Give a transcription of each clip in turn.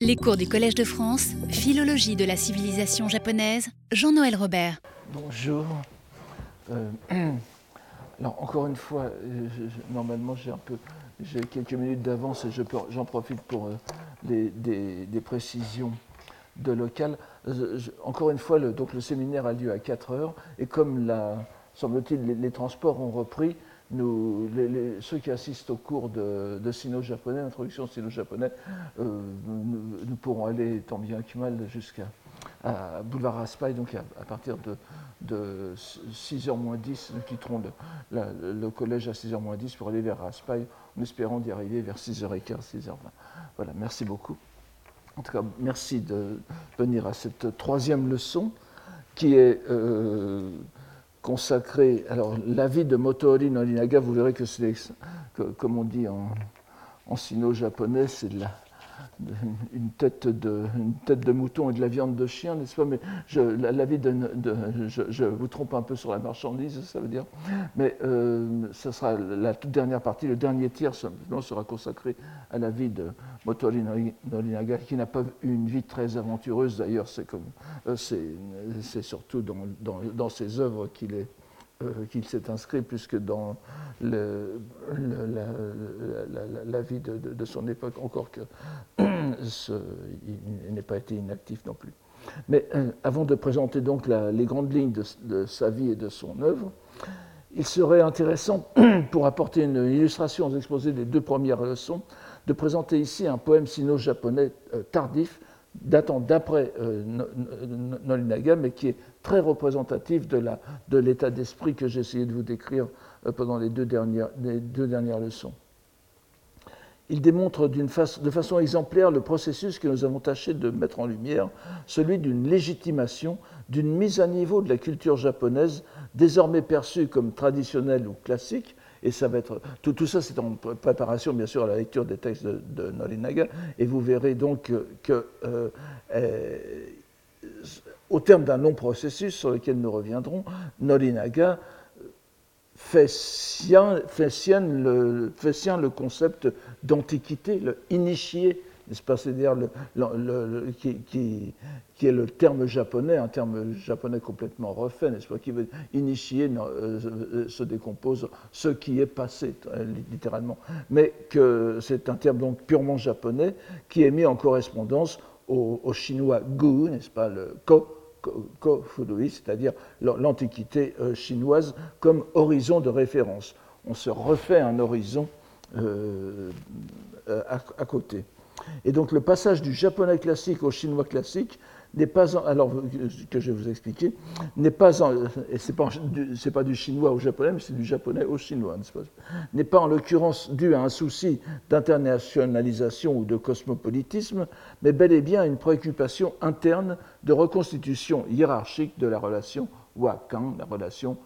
Les cours du Collège de France, Philologie de la civilisation japonaise, Jean-Noël Robert. Bonjour. Euh, alors encore une fois, euh, normalement j'ai un peu, j'ai quelques minutes d'avance et j'en profite pour euh, des, précisions de local. Encore une fois, le, donc le séminaire a lieu à 4 heures et comme semble-t-il les transports ont repris, nous, ceux qui assistent au cours de, sino-japonais, introduction sino-japonais, euh, nous, pourrons aller tant bien que mal jusqu'à Boulevard Raspail, donc à, partir de, de 6h moins 10, nous quitterons le collège à 6h moins 10 pour aller vers Raspail, en espérant d'y arriver vers 6h15, 6h20. Voilà, merci beaucoup. En tout cas, merci de venir à cette troisième leçon qui est euh, consacrée. Alors, la vie de Motoori Norinaga, vous verrez que c'est, comme on dit en, en sino-japonais, c'est de la, une, tête de, une tête de mouton et de la viande de chien, n'est-ce pas? Mais je, la, vie de, je, vous trompe un peu sur la marchandise, ça veut dire. Mais euh, ça sera la toute dernière partie, le dernier tiers simplement sera consacré à la vie de Motori Nori- Norinaga, qui n'a pas eu une vie très aventureuse. D'ailleurs, c'est comme, euh, surtout dans, dans, dans ses œuvres qu'il est euh, qu'il s'est inscrit, puisque dans le- le- la, vie de, son époque, encore que n'ait pas été inactif non plus. Mais euh, avant de présenter donc les grandes lignes de, de sa vie et de son œuvre, il serait intéressant, pour apporter une illustration aux exposés des deux premières leçons, de présenter ici un poème sino-japonais euh, tardif, datant d'après euh, No- No- Norinaga, mais qui est très représentatif de l'état d'esprit que j'ai essayé de vous décrire euh, pendant les deux dernières, leçons. Il démontre de façon exemplaire le processus que nous avons tâché de mettre en lumière, celui d'une légitimation, d'une mise à niveau de la culture japonaise, désormais perçue comme traditionnelle ou classique. Et ça va être tout, tout ça, c'est en pr- préparation, bien sûr, à la lecture des textes de, Norinaga. Et vous verrez donc que, euh, euh, au terme d'un long processus sur lequel nous reviendrons, Norinaga fait sien, fait le, fait sien le concept d'antiquité, le initié, C'est-à-dire qui, est le terme japonais, un terme japonais complètement refait, n'est-ce pas Qui veut initier euh, euh, se décompose ce qui est passé, euh, littéralement. Mais que c'est un terme donc purement japonais qui est mis en correspondance au, chinois gu, n'est-ce pas Le ko, Ko- c'est-à-dire l'Antiquité chinoise, comme horizon de référence. On se refait un horizon à côté. Et donc le passage du japonais classique au chinois classique n'est pas, alors que je vais vous expliquer, n'est pas, c'est pas, c'est pas du chinois au japonais, mais c'est du japonais au chinois, N'est pas en l'occurrence dû à un souci d'internationalisation ou de cosmopolitisme, mais bel et bien à une préoccupation interne de reconstitution hiérarchique de la relation Wakan, la relation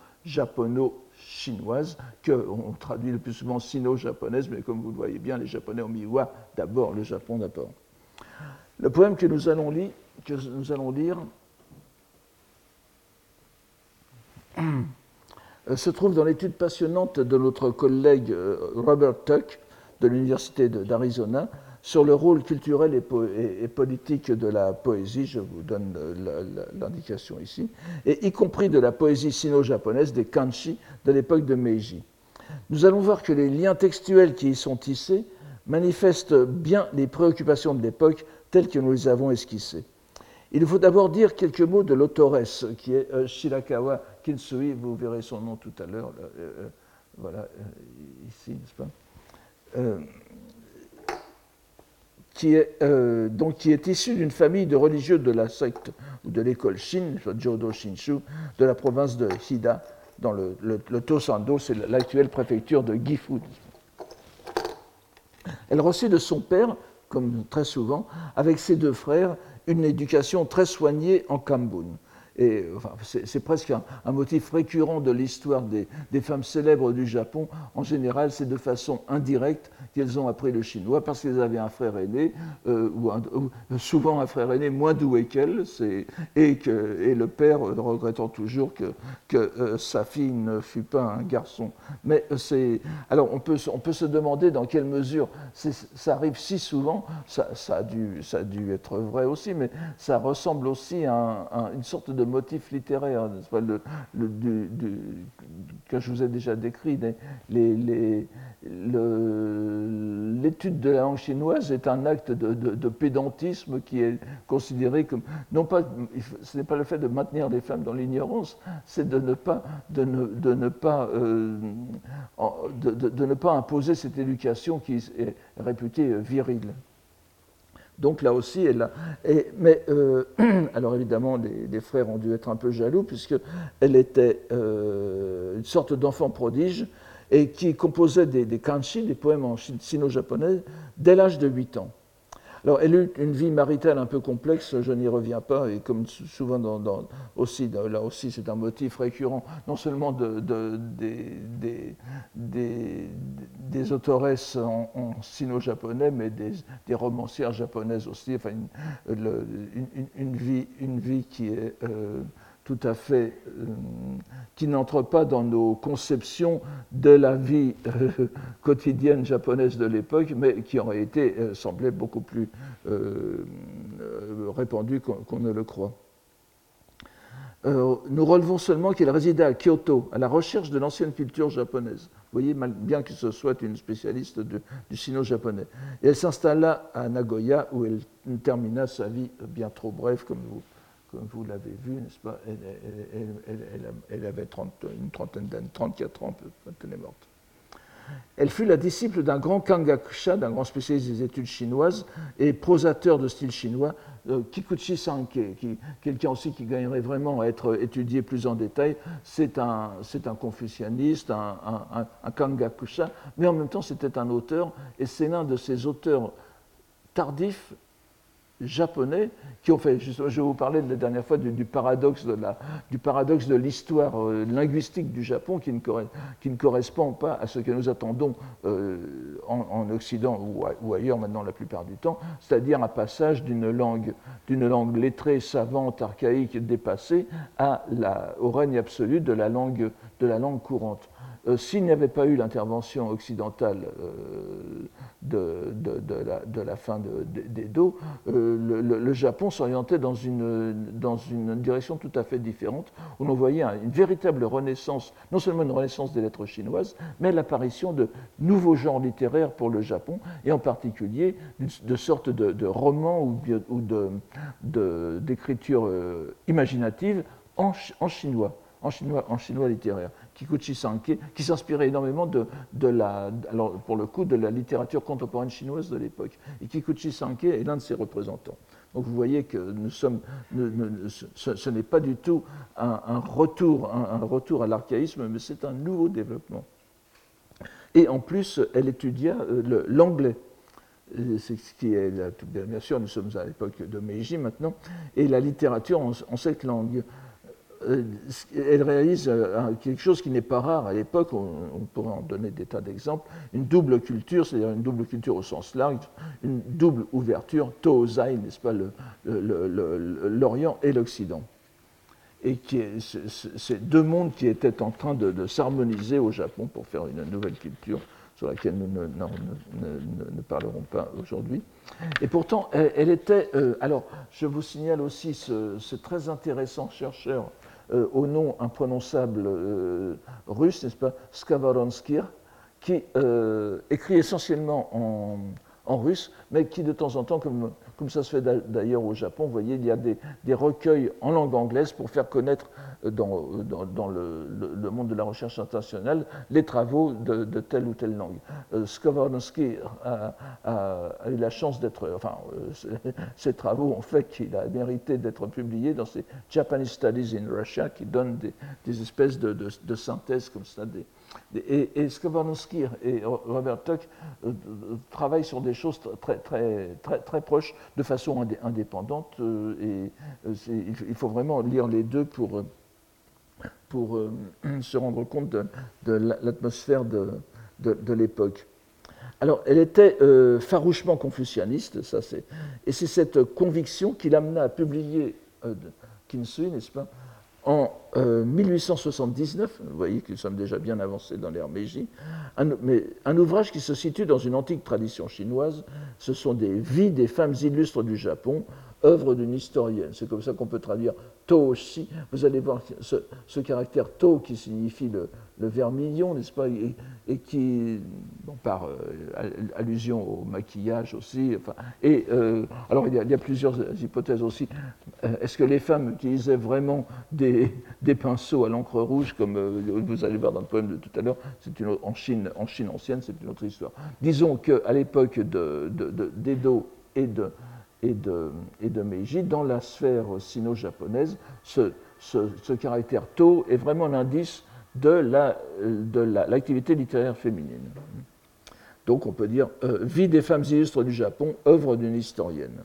japono-chinoise, qu'on traduit le plus souvent sino-japonaise, mais comme vous le voyez bien, les Japonais ont mis Wa d'abord, le Japon d'abord. Le poème que nous allons lire, euh, se trouve dans l'étude passionnante de notre collègue euh, Robert Tuck de l'Université d'Arizona sur le rôle culturel et, po- et- et politique de la poésie, je vous donne l'indication ici, et y compris de la poésie sino-japonaise des kanji de l'époque de Meiji. Nous allons voir que les liens textuels qui y sont tissés manifestent bien les préoccupations de l'époque telles que nous les avons esquissées. Il faut d'abord dire quelques mots de l'autoresse, qui est euh, Shirakawa Kinsui, vous verrez son nom tout à l'heure, euh, euh, voilà, ici, n'est-ce pas? Qui est, euh, donc, qui est issu d'une famille de religieux de la secte ou de l'école Shin, Jodo Shinshu, de la province de Hida, dans le Tosando, c'est l'actuelle préfecture de Gifu. Elle reçut de son père, comme très souvent, avec ses deux frères, une éducation très soignée en Kambun. C'est presque un, motif récurrent de l'histoire des, femmes célèbres du Japon. En général, c'est de façon indirecte qu'elles ont appris le chinois parce qu'elles avaient un frère aîné, euh, ou, souvent un frère aîné moins doué qu'elles, et, que, et le père regrettant toujours que, que euh, sa fille ne fut pas un garçon. Mais c'est. Alors, on peut, on peut se demander dans quelle mesure ça arrive si souvent, ça, ça, a dû, ça a dû être vrai aussi, mais ça ressemble aussi à, une sorte de motif littéraire, le, le, du, que je vous ai déjà décrit. L'étude de la langue chinoise est un acte de, pédantisme qui est considéré comme non pas ce n'est pas le fait de maintenir les femmes dans l'ignorance c'est de ne pas de ne, de ne pas euh, de, ne pas imposer cette éducation qui est réputée virile donc là aussi, elle a, mais euh, alors évidemment, les, frères ont dû être un peu jaloux puisqu'elle était euh, une sorte d'enfant prodige et qui composait des, des des poèmes en sino-japonais, dès l'âge de 8 ans. Alors, elle eut une vie maritale un peu complexe, je n'y reviens pas, et comme souvent dans, aussi, là aussi c'est un motif récurrent, non seulement de, des, autoresses en, sino-japonais, mais des, romancières japonaises aussi, enfin une, une, vie, une vie qui est... Euh, tout à fait, euh, qui n'entre pas dans nos conceptions de la vie euh, quotidienne japonaise de l'époque, mais qui aurait été euh, semblait beaucoup plus répandue qu'on ne le croit. nous relevons seulement qu'elle résidait à Kyoto, à la recherche de l'ancienne culture japonaise. Vous voyez, bien que ce soit une spécialiste du sino-japonais. Et elle s'installa à Nagoya, où elle termina sa vie bien trop brève, comme vous comme vous l'avez vu, n'est-ce pas, elle, avait une trentaine d'années, 34 ans quand elle est morte. Elle fut la disciple d'un grand Kangakusha, d'un grand spécialiste des études chinoises et prosateur de style chinois, euh, Kikuchi Sanke, qui, quelqu'un aussi qui gagnerait vraiment à être étudié plus en détail. C'est un, confucianiste, un, un, un, Kangakusha, mais en même temps c'était un auteur, et c'est l'un de ces auteurs tardifs japonais qui ont fait, je vous parlais la dernière fois du, paradoxe de la, du paradoxe de l'histoire euh, linguistique du Japon qui ne, qui ne, correspond pas à ce que nous attendons euh, en, Occident ou, ailleurs maintenant la plupart du temps, c'est-à-dire un passage d'une langue, d'une langue lettrée, savante, archaïque, dépassée à la, au règne absolu de la langue, de la langue courante. Euh, s'il n'y avait pas eu l'intervention occidentale euh, de, la, fin d'Edo, euh, le, Japon s'orientait dans une, direction tout à fait différente, où l'on voyait une véritable renaissance, non seulement une renaissance des lettres chinoises, mais l'apparition de nouveaux genres littéraires pour le Japon, et en particulier de sortes de, romans ou, ou d'écriture imaginative en, en chinois en chinois, en chinois littéraire, Kikuchi Sanke, qui s'inspirait énormément de, de, la, alors pour le coup, de la littérature contemporaine chinoise de l'époque. Et Kikuchi Sanke est l'un de ses représentants. Donc vous voyez que nous sommes, ce, n'est pas du tout un, retour, un, retour à l'archaïsme, mais c'est un nouveau développement. Et en plus, elle étudia euh, l'anglais. C'est ce qui est, bien sûr, nous sommes à l'époque de Meiji maintenant, et la littérature en cette langue. Euh, elle réalise euh, quelque chose qui n'est pas rare à l'époque, on, pourrait en donner des tas d'exemples, une double culture, c'est-à-dire une double culture au sens large, une double ouverture, Tohozai, n'est-ce pas, l'Orient et l'Occident. Et c'est deux mondes qui étaient en train de, s'harmoniser au Japon pour faire une nouvelle culture sur laquelle nous ne, parlerons pas aujourd'hui. Et pourtant, elle, était. Euh, alors, je vous signale aussi ce très intéressant chercheur euh, au nom imprononçable euh, russe, n'est-ce pas, Skavaronskir, qui euh, écrit essentiellement en, en, russe, mais qui de temps en temps, comme, comme ça se fait d'ailleurs au Japon, vous voyez, il y a des, recueils en langue anglaise pour faire connaître dans, dans, le, monde de la recherche internationale les travaux de, telle ou telle langue. Euh, a, eu la chance d'être, enfin, ses travaux ont fait qu'il a mérité d'être publié dans ses Japanese Studies in Russia, qui donnent des, espèces de, synthèses comme ça, et, et et Robert Tuck euh, travaillent sur des choses très, très, très, très proches de façon indépendante. et il faut vraiment lire les deux pour, pour se rendre compte de, l'atmosphère de, de, l'époque. Alors, elle était farouchement confucianiste, ça c'est, et c'est cette conviction qui l'amena à publier euh, Kinsui, n'est-ce pas, en 1879, euh, vous voyez que nous sommes déjà bien avancés dans l'ère mais un ouvrage qui se situe dans une antique tradition chinoise, ce sont des vies des femmes illustres du Japon, œuvre d'une historienne. C'est comme ça qu'on peut traduire aussi. Vous allez voir ce, caractère To qui signifie le, vermillon, n'est-ce pas, et, qui, par euh, allusion au maquillage aussi. Enfin, et euh, alors il y, a, plusieurs hypothèses aussi. Euh, est-ce que les femmes utilisaient vraiment des, pinceaux à l'encre rouge, comme vous allez voir dans le poème de tout à l'heure? C'est en Chine, en Chine ancienne, c'est une autre histoire. Disons qu'à l'époque d'Edo de, et de et de, Meiji, dans la sphère sino-japonaise, ce, caractère To est vraiment l'indice de l'activité la, de littéraire féminine. Donc on peut dire euh, Vie des femmes illustres du Japon, œuvre d'une historienne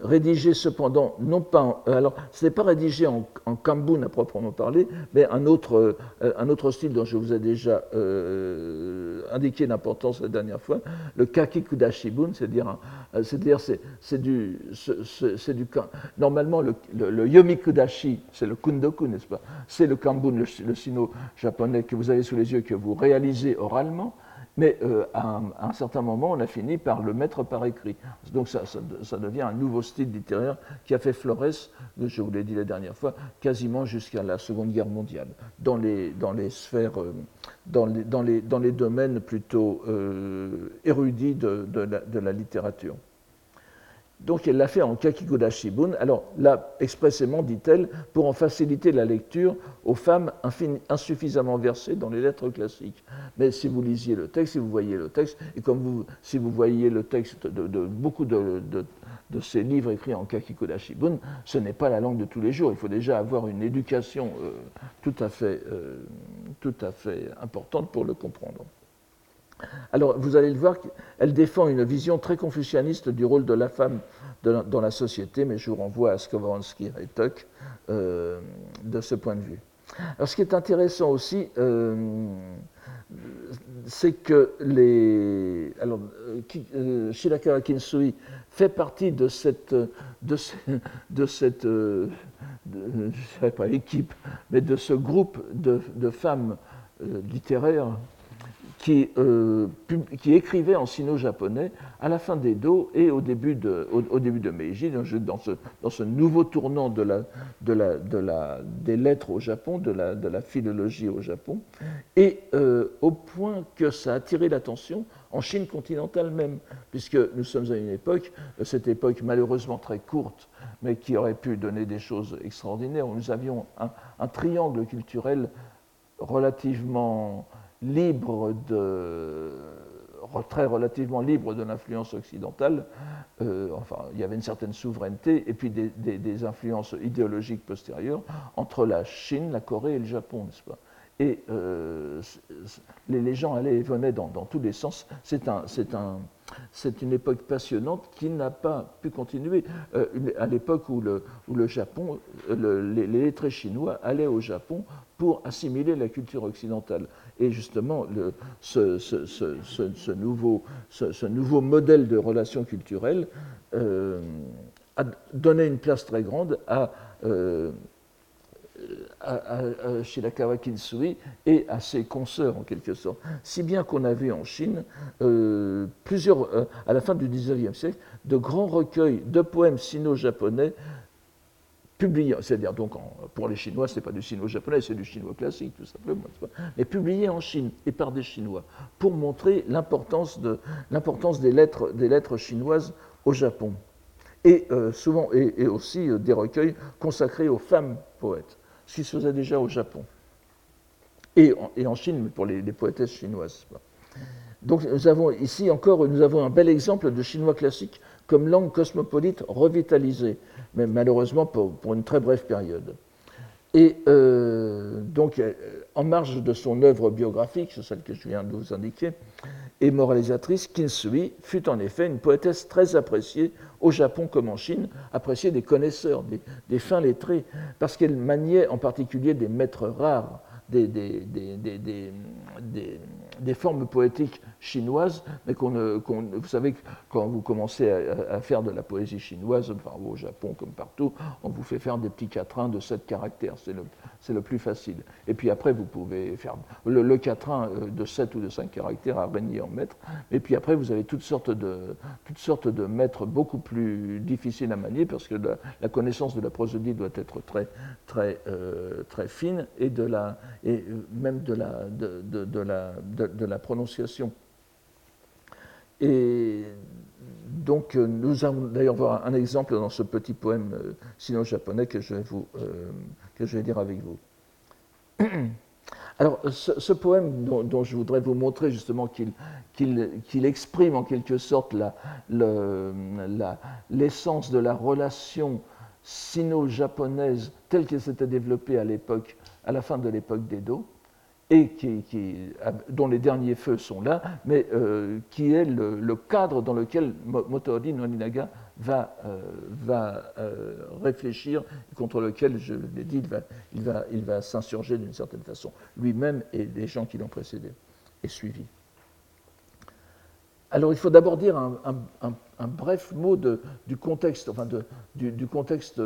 rédigé cependant, non pas, euh, alors ce n'est pas rédigé en, en, kambun à proprement parler, mais un autre, euh, un autre style dont je vous ai déjà euh, indiqué l'importance la dernière fois, le kakikudashibun, c'est-à-dire, c'est-à-dire c'est, du, c'est, du, normalement le, c'est le kundoku, n'est-ce pas? C'est le kambun, le, le sino-japonais que vous avez sous les yeux, que vous réalisez oralement, mais euh, à, un, certain moment, on a fini par le mettre par écrit. Donc ça, ça, devient un nouveau style littéraire qui a fait florès, je vous l'ai dit la dernière fois, quasiment jusqu'à la Seconde Guerre mondiale, dans les, dans les sphères, euh, dans, les, dans, les, dans, les, domaines plutôt euh, érudits de la littérature. Donc elle l'a fait en Kakikoda Shibun. Alors là, expressément, dit-elle, pour en faciliter la lecture aux femmes insuffisamment versées dans les lettres classiques. Mais si vous lisiez le texte, si vous voyez le texte, et comme si vous voyez le texte de, beaucoup de, ces livres écrits en Kakikoda Shibun, ce n'est pas la langue de tous les jours. Il faut déjà avoir une éducation euh, euh, tout à fait importante pour le comprendre. Alors, vous allez le voir, elle défend une vision très confucianiste du rôle de la femme dans la société, mais je vous renvoie à Skowronski et Tuck euh, de ce point de vue. Alors, ce qui est intéressant aussi, euh, c'est que les. Alors, euh, Shirakawa Kinsui fait partie de cette. Je ne pas équipe, mais de ce groupe de femmes littéraires qui, euh, qui, écrivait en sino-japonais à la fin d'Edo et au début de, au, début de Meiji, dans ce, dans ce, nouveau tournant de la, de la, de la, des lettres au Japon, de la, de la philologie au Japon, et euh, au point que ça a attiré l'attention en Chine continentale même, puisque nous sommes à une époque, cette époque malheureusement très courte, mais qui aurait pu donner des choses extraordinaires, où nous avions un triangle culturel relativement libre de, très relativement libre de l'influence occidentale. Euh, enfin, il y avait une certaine souveraineté et puis des, influences idéologiques postérieures entre la Chine, la Corée et le Japon, n'est-ce pas? Et euh, les, gens allaient et venaient dans, tous les sens. C'est un, un, une époque passionnante qui n'a pas pu continuer. Euh, à l'époque où le, où le Japon, les, les lettrés chinois allaient au Japon pour assimiler la culture occidentale. Et justement, ce, nouveau, modèle de relations culturelles euh, a donné une place très grande à, euh, Kinsui et à ses consoeurs, en quelque sorte. Si bien qu'on a vu en Chine, euh, euh, à la fin du XIXe siècle, de grands recueils de poèmes sino-japonais publié, c'est-à-dire donc pour les Chinois, ce n'est pas du sino-japonais, c'est du chinois classique, tout simplement, mais publié en Chine et par des Chinois, pour montrer l'importance, de, des, lettres, des lettres chinoises au Japon. Et euh, souvent, et, aussi euh, des recueils consacrés aux femmes poètes, ce qui se faisait déjà au Japon. Et en, et en Chine, mais pour les, les poétesses chinoises. Donc nous avons ici encore nous avons un bel exemple de chinois classique comme langue cosmopolite revitalisée, mais malheureusement pour, une très brève période. Et euh, donc, euh, en marge de son œuvre biographique, celle que je viens de vous indiquer, et moralisatrice, Kinsui fut en effet une poétesse très appréciée au Japon comme en Chine, appréciée des connaisseurs, des, des fins lettrés, parce qu'elle maniait en particulier des maîtres rares, des, des, des, des formes poétiques chinoises, mais qu'on, vous savez que quand vous commencez à, faire de la poésie chinoise, enfin, au Japon comme partout, on vous fait faire des petits quatrains de 7 caractères, c'est le plus facile. Et puis après, vous pouvez faire le, quatrain euh, de 7 ou de 5 caractères à régner en maître, et puis après, vous avez toutes sortes de, toutes maîtres beaucoup plus difficiles à manier, parce que la, connaissance de la prosodie doit être très, très, euh, fine, et, de la, et même de la, de, prononciation. Et donc, euh, nous allons d'ailleurs voir un exemple dans ce petit poème euh, sino-japonais que, je vais vous, euh, que je vais dire avec vous. Alors, ce, poème dont, je voudrais vous montrer justement qu'il exprime en quelque sorte l'essence de la relation sino-japonaise telle qu'elle s'était développée à l'époque, à la fin de l'époque d'Edo, et qui, dont les derniers feux sont là, mais euh, qui est le, cadre dans lequel Motoori Noninaga va, euh, euh, réfléchir, contre lequel, je l'ai dit, il va, il va, il va s'insurger d'une certaine façon, lui-même et les gens qui l'ont précédé et suivi. Alors il faut d'abord dire un, bref mot du contexte, enfin de, contexte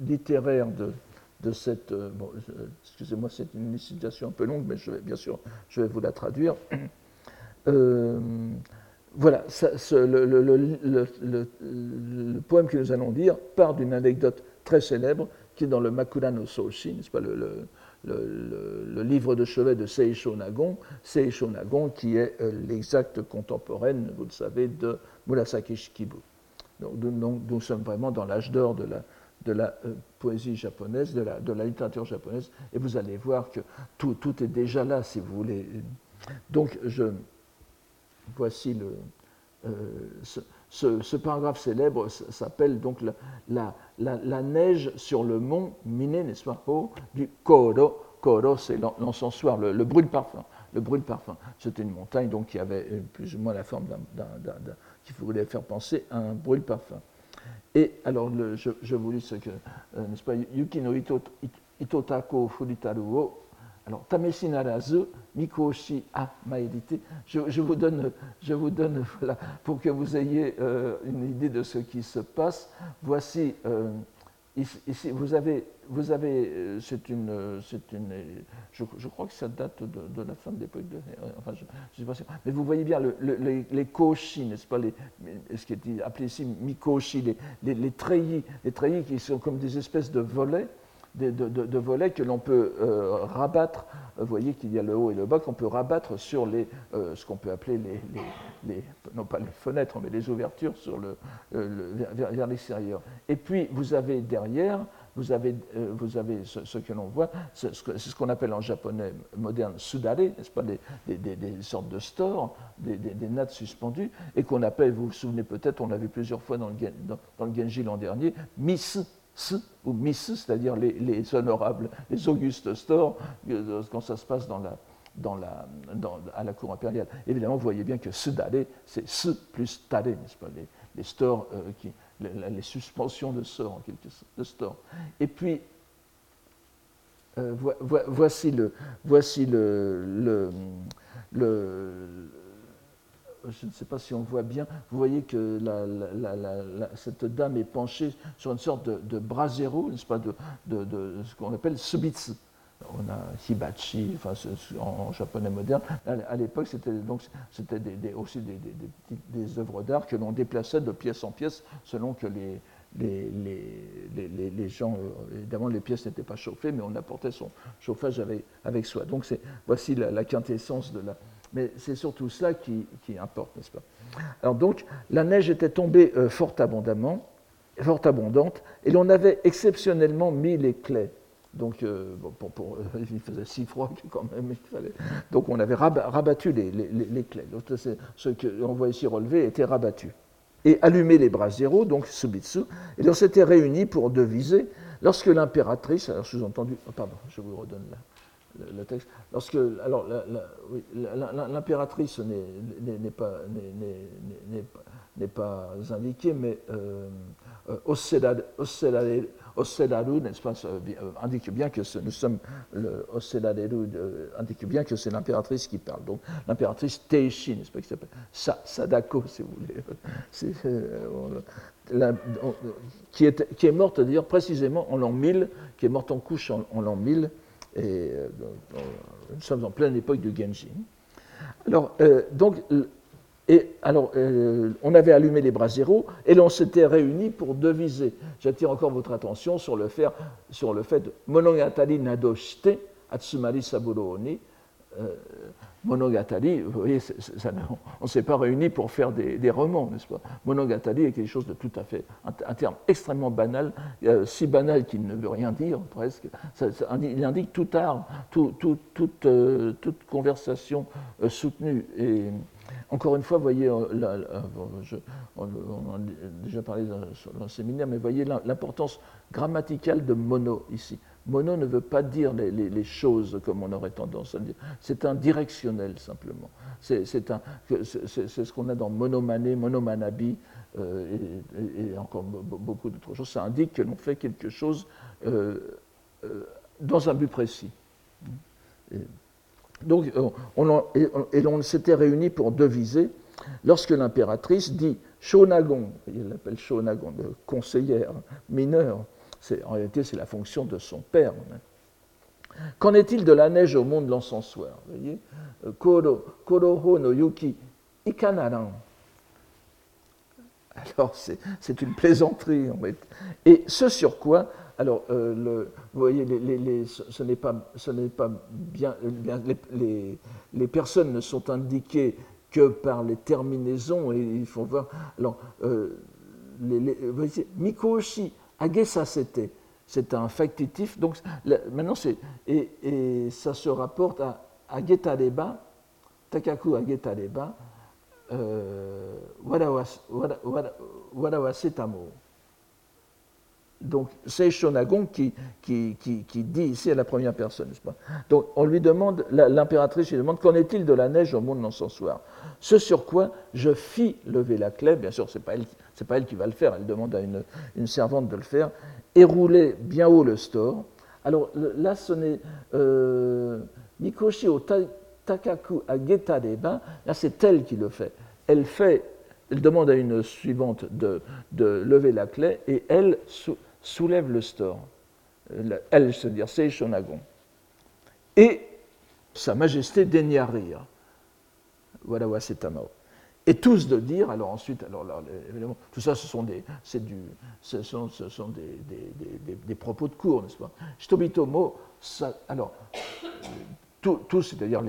littéraire de, cette. Euh, excusez-moi, c'est une citation un peu longue, mais bien sûr, je vais vous la traduire. voilà, le, poème que nous allons lire part d'une anecdote très célèbre qui est dans le Makura no Soshi, n'est-ce pas, le, livre de chevet de Seisho Nagon, Seisho Nagon qui est euh, l'exacte contemporaine, vous le savez, de Murasaki Shikibu. Donc, nous sommes vraiment dans l'âge d'or de la, euh, poésie japonaise, de la, de la, littérature japonaise, et vous allez voir que tout, tout, est déjà là, si vous voulez. Donc, je, voici le, euh, ce, paragraphe célèbre s'appelle donc la, la, neige sur le mont Mine, n'est-ce pas, du Koro. Koro, c'est l'encensoir, le, le brûle parfum. Le brûle parfum. C'était une montagne donc qui avait euh, plus ou moins la forme d'un, qui voulait faire penser à un brûle parfum. Et alors, je, vous lis ce que, euh, n'est-ce pas, Yuki no itotako furitaru o, alors, tamesi narazu, mikoshi a maedite. Je, je, vous donne, je vous donne voilà, pour que vous ayez euh, une idée de ce qui se passe. Voici euh, Ici, vous avez, vous avez euh, c'est une, c'est une je, crois que ça date de, la fin de l'époque de, enfin, je, sais pas mais vous voyez bien les, les koshi, n'est-ce pas, les, ce qui est appelé ici mikoshi, les, les, les treillis, les treillis qui sont comme des espèces de volets, de, volets que l'on peut euh, rabattre. Vous voyez qu'il y a le haut et le bas qu'on peut rabattre sur les, euh, ce qu'on peut appeler les, non pas les fenêtres, mais les ouvertures sur le, euh, vers, l'extérieur. Et puis vous avez derrière, vous avez, vous avez ce, que l'on voit, c'est ce qu'on appelle en japonais moderne sudare, n'est-ce pas, des, des, sortes de stores, des, nattes suspendues, et qu'on appelle, vous vous souvenez peut-être, on l'a vu plusieurs fois dans le, dans, le Genji l'an dernier, mis ou Miss, c'est-à-dire les, honorables, les augustes stores, euh, quand ça se passe à la cour impériale. Évidemment, vous voyez bien que Sudare, c'est ce plus tare, n'est-ce pas, les, stores, euh, les, suspensions de stores, en quelque sorte, de stores. Et puis, euh, voici le, voici le je ne sais pas si on voit bien, vous voyez que cette dame est penchée sur une sorte de, brasero, n'est-ce pas, de, ce qu'on appelle subitsu. On a hibachi, enfin, en, japonais moderne. À, l'époque, c'était c'était aussi des, des, œuvres d'art que l'on déplaçait de pièce en pièce selon que les, les, les, gens, euh, évidemment, les pièces n'étaient pas chauffées, mais on apportait son chauffage avec, avec soi. Donc, voici la, quintessence de la, mais c'est surtout cela qui, importe, n'est-ce pas? Alors donc, la neige était tombée euh, fort abondamment, fort abondante, et l'on avait exceptionnellement mis les clés. Donc, euh, pour, euh, il faisait si froid que quand même il fallait. Donc, on avait rabattu les, clés. Donc, ce qu'on voit ici relevé était rabattu. Et allumé les bras zéro, donc subitsu, et on s'était réunis pour deviser Lorsque l'impératrice, alors sous-entendu, oh, pardon, je vous redonne le, texte. Lorsque, alors, l'impératrice n'est pas, pas indiquée, mais euh, Ossedaru, n'est-ce pas, euh, indique bien que nous sommes le euh, indique bien que c'est l'impératrice qui parle. Donc l'impératrice Teishi, n'est-ce pas, qui s'appelle Sadako, si vous voulez, euh, qui, est, qui est morte d'ailleurs précisément en l'an 1000, qui est morte en couche en, l'an 1000, et nous sommes en pleine époque du Genji. Alors, donc, et alors, euh, on avait allumé les braséros et l'on s'était réunis pour deviser. J'attire encore votre attention sur le fait, fait Monogatari Nadoshite Atsumari Saburo Oni. Euh, monogatari, vous voyez, on ne s'est pas réunis pour faire des, romans, n'est-ce pas? Monogatari est quelque chose de tout à fait, un, terme extrêmement banal, si banal qu'il ne veut rien dire presque. il indique tout art, toute, euh, toute, conversation soutenue. Et, encore une fois, voyez, euh, on, en a déjà parlé dans, le séminaire, mais voyez l'importance grammaticale de mono ici. Mono ne veut pas dire les, choses comme on aurait tendance à le dire. C'est un directionnel simplement. C'est ce qu'on a dans monomané, monomanabi euh, et, encore beaucoup d'autres choses. Ça indique que l'on fait quelque chose euh, dans un but précis. Donc, euh, on, et s'était réunis pour deviser lorsque l'impératrice dit Shonagon, il l'appelle Shonagon, conseillère mineure, en réalité c'est la fonction de son père. Qu'en est-il de la neige au monde l'encensoir? Euh, Koroho no yuki ikanaran. Alors c'est une plaisanterie en fait. Et ce sur quoi alors, euh, le, vous voyez, ce n'est pas, bien. Les, personnes ne sont indiquées que par les terminaisons, et il faut voir. Alors, euh, vous voyez, Mikoshi Agesasete, c'est un factitif. Donc, maintenant, c'est. Et, ça se rapporte à Agetareba, Takaku Agetareba, euh, Wadawasetamo. Donc c'est Shonagon qui, qui, qui, dit ici à la première personne, pas? Donc on lui demande, l'impératrice lui demande, qu'en est-il de la neige au monde l'encensoir? Ce sur quoi je fis lever la clé, bien sûr, ce n'est pas, elle, pas elle qui va le faire, elle demande à une, une, servante de le faire, et rouler bien haut le store. Alors là, ce n'est euh, Mikoshi o Takaku a Getareba, là c'est elle qui le fait. Elle fait, elle demande à une suivante de, de lever la clé, et elle, soulève le store. Elle, c'est-à-dire Seishonagon. Et Sa Majesté daigna rire. Voilà, c'est Tamao. Et tous de dire, alors ensuite, alors tout ça, ce sont des, du, ce sont, ce sont des, des, des, propos de cours, n'est-ce pas? Shitobitomo, alors, tous, c'est-à-dire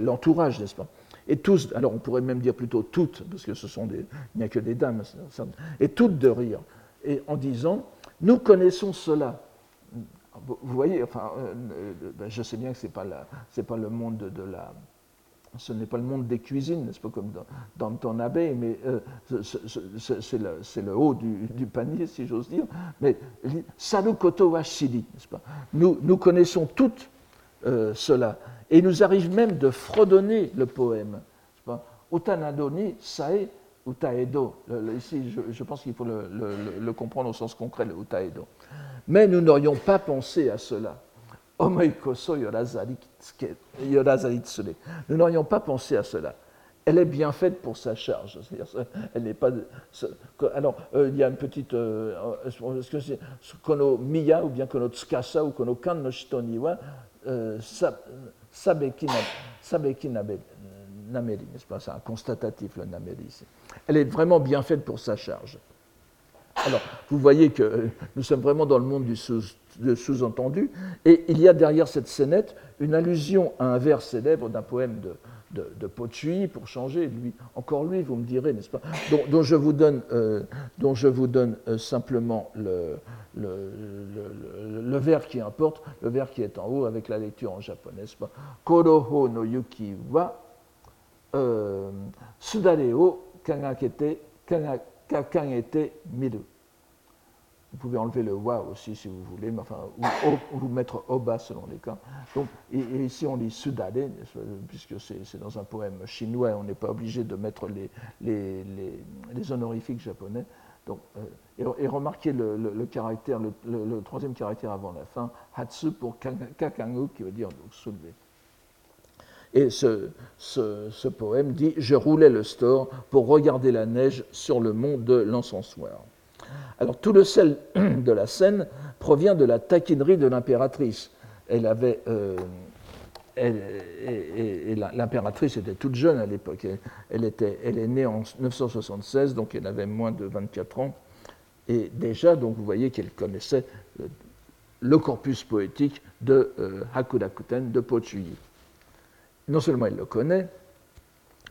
l'entourage, n'est-ce pas? Et tous, alors on pourrait même dire plutôt toutes, parce que ce sont des, il n'y a que des dames, et toutes de rire, et en disant, nous connaissons cela. Vous voyez, enfin, euh, euh, je sais bien que ce n'est pas, pas, le monde de, la. Ce n'est pas le monde des cuisines, n'est-ce pas, comme dans, ton abeille, mais euh, c'est le, haut du, panier, si j'ose dire. Mais Sarukoto wa n'est-ce pas? Nous, connaissons toutes cela. Et il nous arrive même de fredonner le poème. Otanadoni sae Utaedo. ici, je, pense qu'il faut le, comprendre au sens concret, le Utaedo. Mais nous n'aurions pas pensé à cela. Nous n'aurions pas pensé à cela. Elle est bien faite pour sa charge. Elle n'est pas. Alors, euh, il y a une petite. Euh, est-ce que c'est kono miya ou bien kono tsukasa ou kono kan no shito ni wa euh, sabeki nabe Naméri, n'est-ce pas? C'est un constatatif, le Naméri elle est vraiment bien faite pour sa charge. Alors, vous voyez que euh, nous sommes vraiment dans le monde du sous-entendu, et il y a derrière cette scénette une allusion à un vers célèbre d'un poème de, de, de Pochui, pour changer, lui, encore lui, vous me direz, n'est-ce pas, dont, je vous donne, euh, euh, simplement le, le, vers qui importe, le vers qui est en haut avec la lecture en japonais, Koroho no yuki wa Kangakete, Kakangete Midu. Vous pouvez enlever le wa aussi si vous voulez, mais enfin, ou, mettre oba selon les cas. Donc, et, ici on lit sudare, puisque c'est dans un poème chinois, on n'est pas obligé de mettre les, honorifiques japonais. Donc, euh, et, remarquez le, caractère, le, troisième caractère avant la fin, hatsu pour kakangu, qui veut dire soulever. Et ce, poème dit Je roulais le store pour regarder la neige sur le mont de l'encensoir. Alors tout le sel de la scène provient de la taquinerie de l'impératrice. Elle avait, euh, l'impératrice était toute jeune à l'époque. Elle, elle est née en 976, donc elle avait moins de 24 ans. Et déjà, donc vous voyez qu'elle connaissait le, corpus poétique de euh, Hakudakuten, de Pochuyi. Non seulement elle le connaît,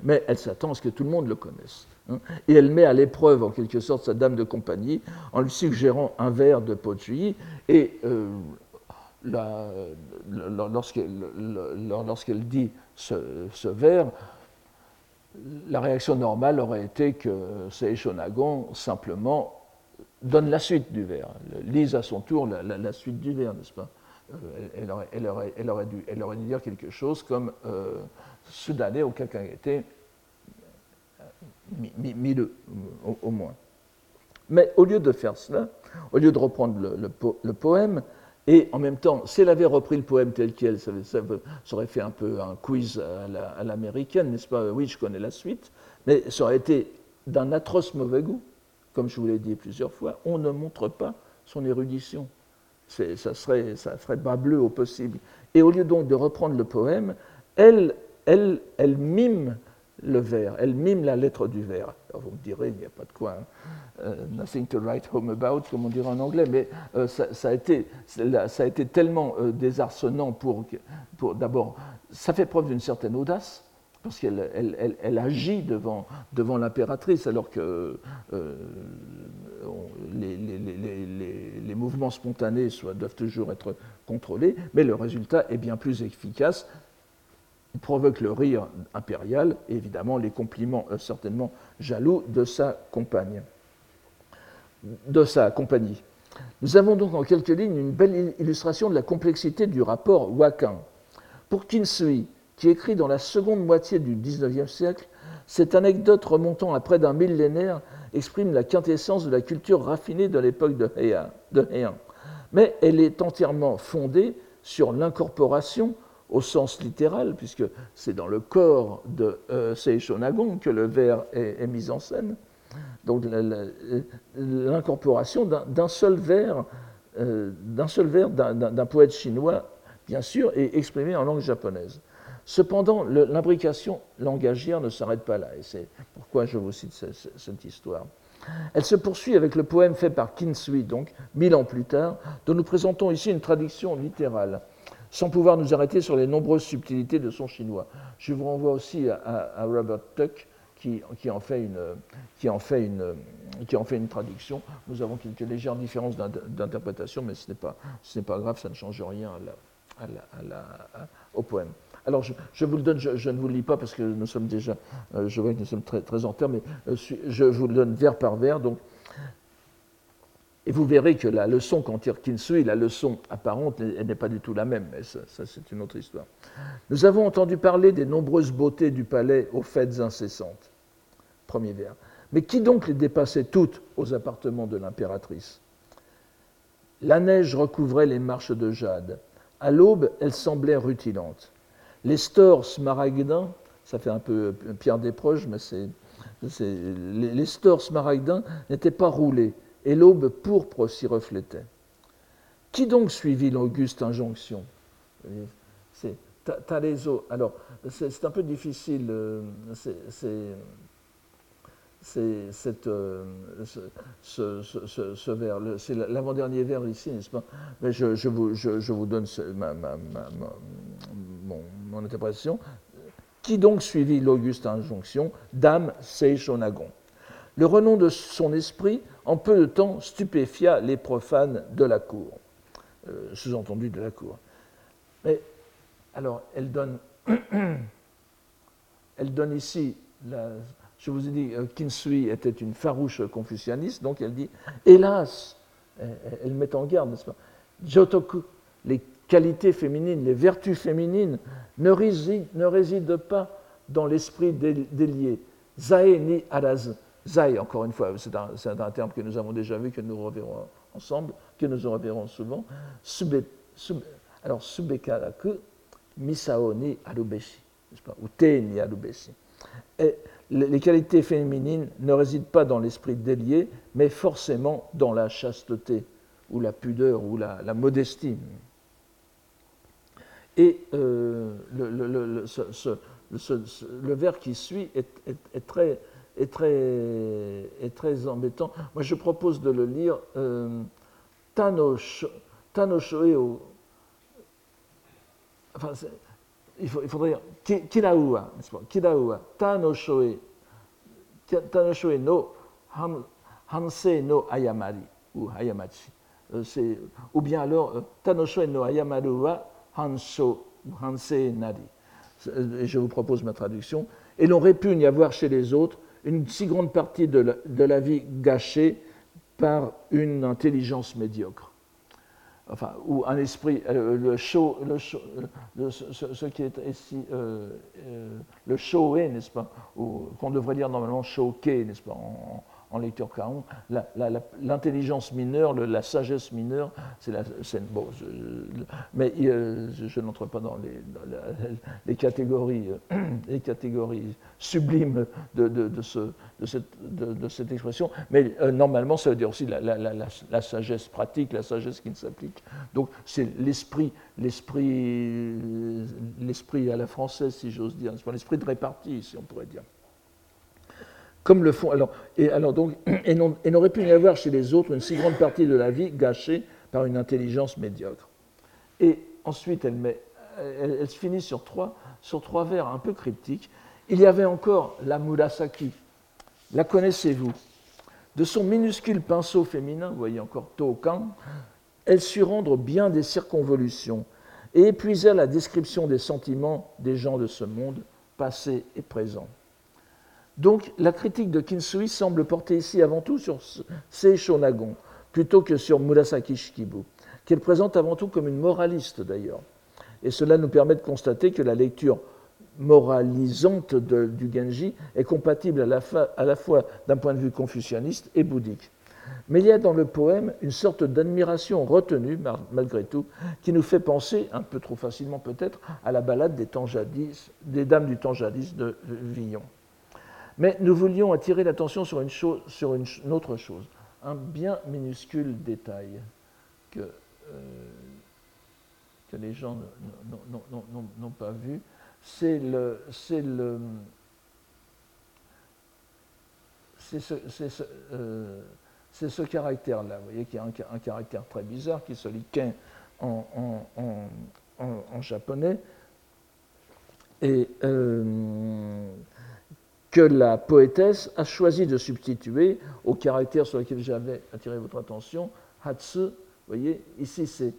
mais elle s'attend à ce que tout le monde le connaisse. Hein. Et elle met à l'épreuve, en quelque sorte, sa dame de compagnie en lui suggérant un verre de Pochuyi. Et euh, lorsqu'elle dit ce, verre, la réaction normale aurait été que Seishonagon simplement donne la suite du vers, lise à son tour la, suite du vers, n'est-ce pas? Elle, aurait, elle, aurait, dû, dire quelque chose comme euh, Soudanais au Kakagete mille au, au, moins. Mais au lieu de faire cela, au lieu de reprendre le, poème, et en même temps, si elle avait repris le poème tel quel, ça, aurait fait un peu un quiz à l'américaine, n'est-ce pas? Oui, je connais la suite, mais ça aurait été d'un atroce mauvais goût. Comme je vous l'ai dit plusieurs fois, on ne montre pas son érudition. Ça serait, ça ferait bas bleu au possible. Et au lieu donc de reprendre le poème, elle, elle, elle mime le vers, elle mime la lettre du vers. vous me direz, il n'y a pas de quoi, hein. euh, nothing to write home about, comme on dirait en anglais, mais euh, ça, a été, ça, a été, tellement euh, désarçonnant pour, pour d'abord, ça fait preuve d'une certaine audace, parce qu'elle elle, elle, agit devant, devant l'impératrice, alors que mouvements spontanés doivent toujours être contrôlés, mais le résultat est bien plus efficace il provoque le rire impérial évidemment les compliments euh, certainement jaloux de sa compagne, de sa compagnie. Nous avons donc en quelques lignes une belle illustration de la complexité du rapport Wakin. Pour Kinsui, qui écrit dans la seconde moitié du XIXe siècle, cette anecdote remontant à près d'un millénaire exprime la quintessence de la culture raffinée de l'époque de Heian. Mais elle est entièrement fondée sur l'incorporation au sens littéral, puisque c'est dans le corps de euh, Seishonagon que le vers est, mis en scène. Donc l'incorporation d'un seul vers, euh, d'un seul vers d'un poète chinois, bien sûr, est exprimé en langue japonaise. Cependant, l'imbrication langagière ne s'arrête pas là, et c'est pourquoi je vous cite cette, histoire. Elle se poursuit avec le poème fait par Kinsui, donc, mille ans plus tard, dont nous présentons ici une traduction littérale sans pouvoir nous arrêter sur les nombreuses subtilités de son chinois. Je vous renvoie aussi à, Robert Tuck, qui, en fait une, traduction. Nous avons quelques légères différences d'interprétation, mais ce n'est pas, grave, ça ne change rien au poème. Alors, je, vous le donne, je, ne vous le lis pas parce que nous sommes déjà, euh, je vois que nous sommes très, très en terme, mais euh, je vous le donne vers par vers. Donc, et vous verrez que la leçon qu'en tire Kinsui, la leçon apparente, elle n'est pas du tout la même, mais ça, c'est une autre histoire. Nous avons entendu parler des nombreuses beautés du palais aux fêtes incessantes. Premier vers. Mais qui donc les dépassait toutes aux appartements de l'impératrice? La neige recouvrait les marches de jade. À l'aube, elle semblait rutilante. Les stores smaragdins, ça fait un peu Pierre Desproges, mais c'est, les, stores smaragdins n'étaient pas roulés et l'aube pourpre s'y reflétait. Qui donc suivit l'auguste injonction C'est Tarezo. Alors, c'est un peu difficile, euh, c'est euh, ce, ce, ce, vers, c'est l'avant-dernier vers ici, n'est-ce pas? Mais je, je, vous, je, je, vous, donne mon, mon, interprétation. Qui donc suivit l'auguste injonction Dame Seishonagon. Le renom de son esprit en peu de temps, stupéfia les profanes de la cour, euh, sous-entendu de la cour. Mais alors, elle donne, elle donne ici, je vous ai dit, euh, Kinsui était une farouche confucianiste, donc elle dit Hélas, elle, met en garde, n'est-ce pas Jotoku, les qualités féminines, les vertus féminines ne résident, ne résident pas dans l'esprit délié. Zae ni arazu. Zae, encore une fois, c'est un, terme que nous avons déjà vu, que nous reverrons ensemble, que nous reverrons souvent. Sube, sube, alors, subekaraku, misao ni arubeshi, pas, ou te ni arubeshi. Et les qualités féminines ne résident pas dans l'esprit délié, mais forcément dans la chasteté, ou la pudeur, ou la, modestie. Et euh, le, vers qui suit est, très, embêtant. Moi, je propose de le lire euh, Tano, Tano Shoe Enfin, il, faudrait dire Kiraua, Kiraua, Tano Shoe, Tano Shoe no Hansei no Ayamari, ou Ayamachi. Euh, ou bien alors, euh, Tano Shoe no Ayamaru wa Hansho, Hansei Nari. Je vous propose ma traduction. Et l'on répugne y avoir chez les autres une si grande partie de la, vie gâchée par une intelligence médiocre enfin, ou un esprit, euh, le show, le le, ce, qui est ici, euh, euh, le show n'est-ce pas, qu'on devrait dire normalement choqué, n'est-ce pas, en, en lecture caron, l'intelligence mineure, la sagesse mineure, c'est la. Bon, mais euh, je, n'entre pas dans les, catégories, euh, les catégories sublimes de, cette, expression, mais euh, normalement, ça veut dire aussi la, sagesse pratique, la sagesse qui ne s'applique. Donc, c'est l'esprit, l'esprit, l'esprit à la française, si j'ose dire, l'esprit de répartie, si on pourrait dire comme le font. Alors, et, alors donc, et, n'aurait pu y avoir chez les autres une si grande partie de la vie gâchée par une intelligence médiocre. Et ensuite, elle, met, finit sur trois, sur trois vers un peu cryptiques. Il y avait encore la Murasaki. La connaissez-vous? De son minuscule pinceau féminin, vous voyez encore Tokan, elle sut rendre bien des circonvolutions et épuisa la description des sentiments des gens de ce monde, passé et présent. Donc la critique de Kinsui semble porter ici avant tout sur Seishonagon, plutôt que sur Murasaki Shikibu, qu'elle présente avant tout comme une moraliste d'ailleurs. Et cela nous permet de constater que la lecture moralisante du Genji est compatible à la, fois d'un point de vue confucianiste et bouddhique. Mais il y a dans le poème une sorte d'admiration retenue, malgré tout, qui nous fait penser, un peu trop facilement peut-être, à la balade des, des dames du temps jadis de Villon. Mais nous voulions attirer l'attention sur, une, chose, sur une, autre chose, un bien minuscule détail que, euh, que les gens n'ont pas vu. C'est le, le, c'est ce, euh, caractère-là, vous voyez, qui est un, caractère très bizarre, qui se lit qu'un en, en, en, japonais. Et euh, que la poétesse a choisi de substituer au caractère sur lequel j'avais attiré votre attention, Hatsu. Vous voyez, ici c'est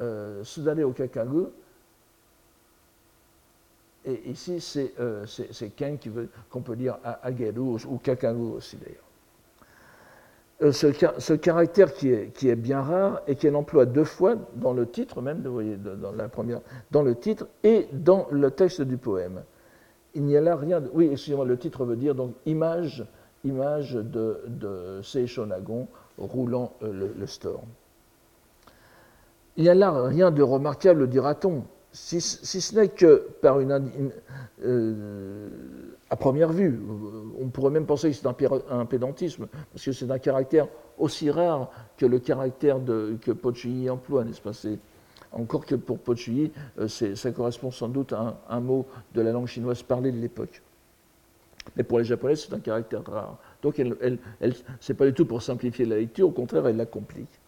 euh, Sudare au Kakagu, et ici c'est euh, Ken qu'on peut dire Ageru ou Kakagu aussi d'ailleurs. Euh, ce, caractère qui est, qui est, bien rare et qu'elle emploie deux fois dans le titre même, vous voyez, dans la première, dans le titre et dans le texte du poème il n'y a là rien de... Oui, excusez-moi, le titre veut dire donc image, image de, de Seishonagon roulant euh, le, store. Il n'y a là rien de remarquable, dira-t-on, si, ce n'est que par une, euh, à première vue, on pourrait même penser que c'est un, pédantisme, parce que c'est un caractère aussi rare que le caractère de, que Pocci emploie, n'est-ce pas? Encore que pour Pochuyi, euh, ça correspond sans doute à un, mot de la langue chinoise parlée de l'époque. Mais pour les Japonais, c'est un caractère rare. Donc, ce n'est pas du tout pour simplifier la lecture, au contraire, elle la complique.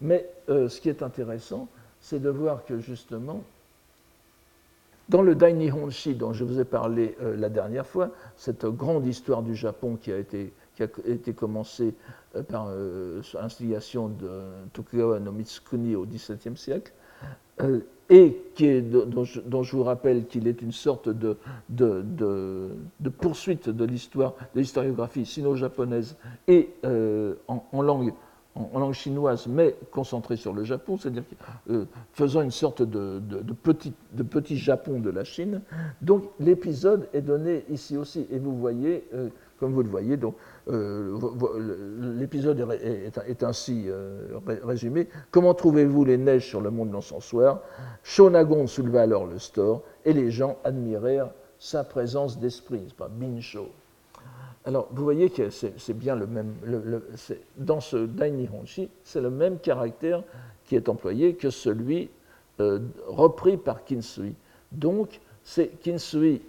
Mais euh, ce qui est intéressant, c'est de voir que justement, dans le Dainihonshi dont je vous ai parlé euh, la dernière fois, cette grande histoire du Japon qui a été, qui commencée par l'instigation de Tokugawa no Mitsukuni au XVIIe siècle, et qui est, dont, je, vous rappelle qu'il est une sorte de, de, poursuite de l'histoire, de l'historiographie sino-japonaise et euh, en, langue, en, langue chinoise, mais concentré sur le Japon, c'est-à-dire euh, faisant une sorte de, petit, de, petit, Japon de la Chine. Donc l'épisode est donné ici aussi, et vous voyez, euh, comme vous le voyez, donc euh, l'épisode est, ainsi résumé. Comment trouvez-vous les neiges sur le mont de l'encensoir Shonagon souleva alors le store, et les gens admirèrent sa présence d'esprit, pas. Alors, vous voyez que c'est bien le même. dans ce Daini Honshi, c'est le même caractère qui est employé que celui euh, repris par Kinsui. Donc, c'est Kinsui,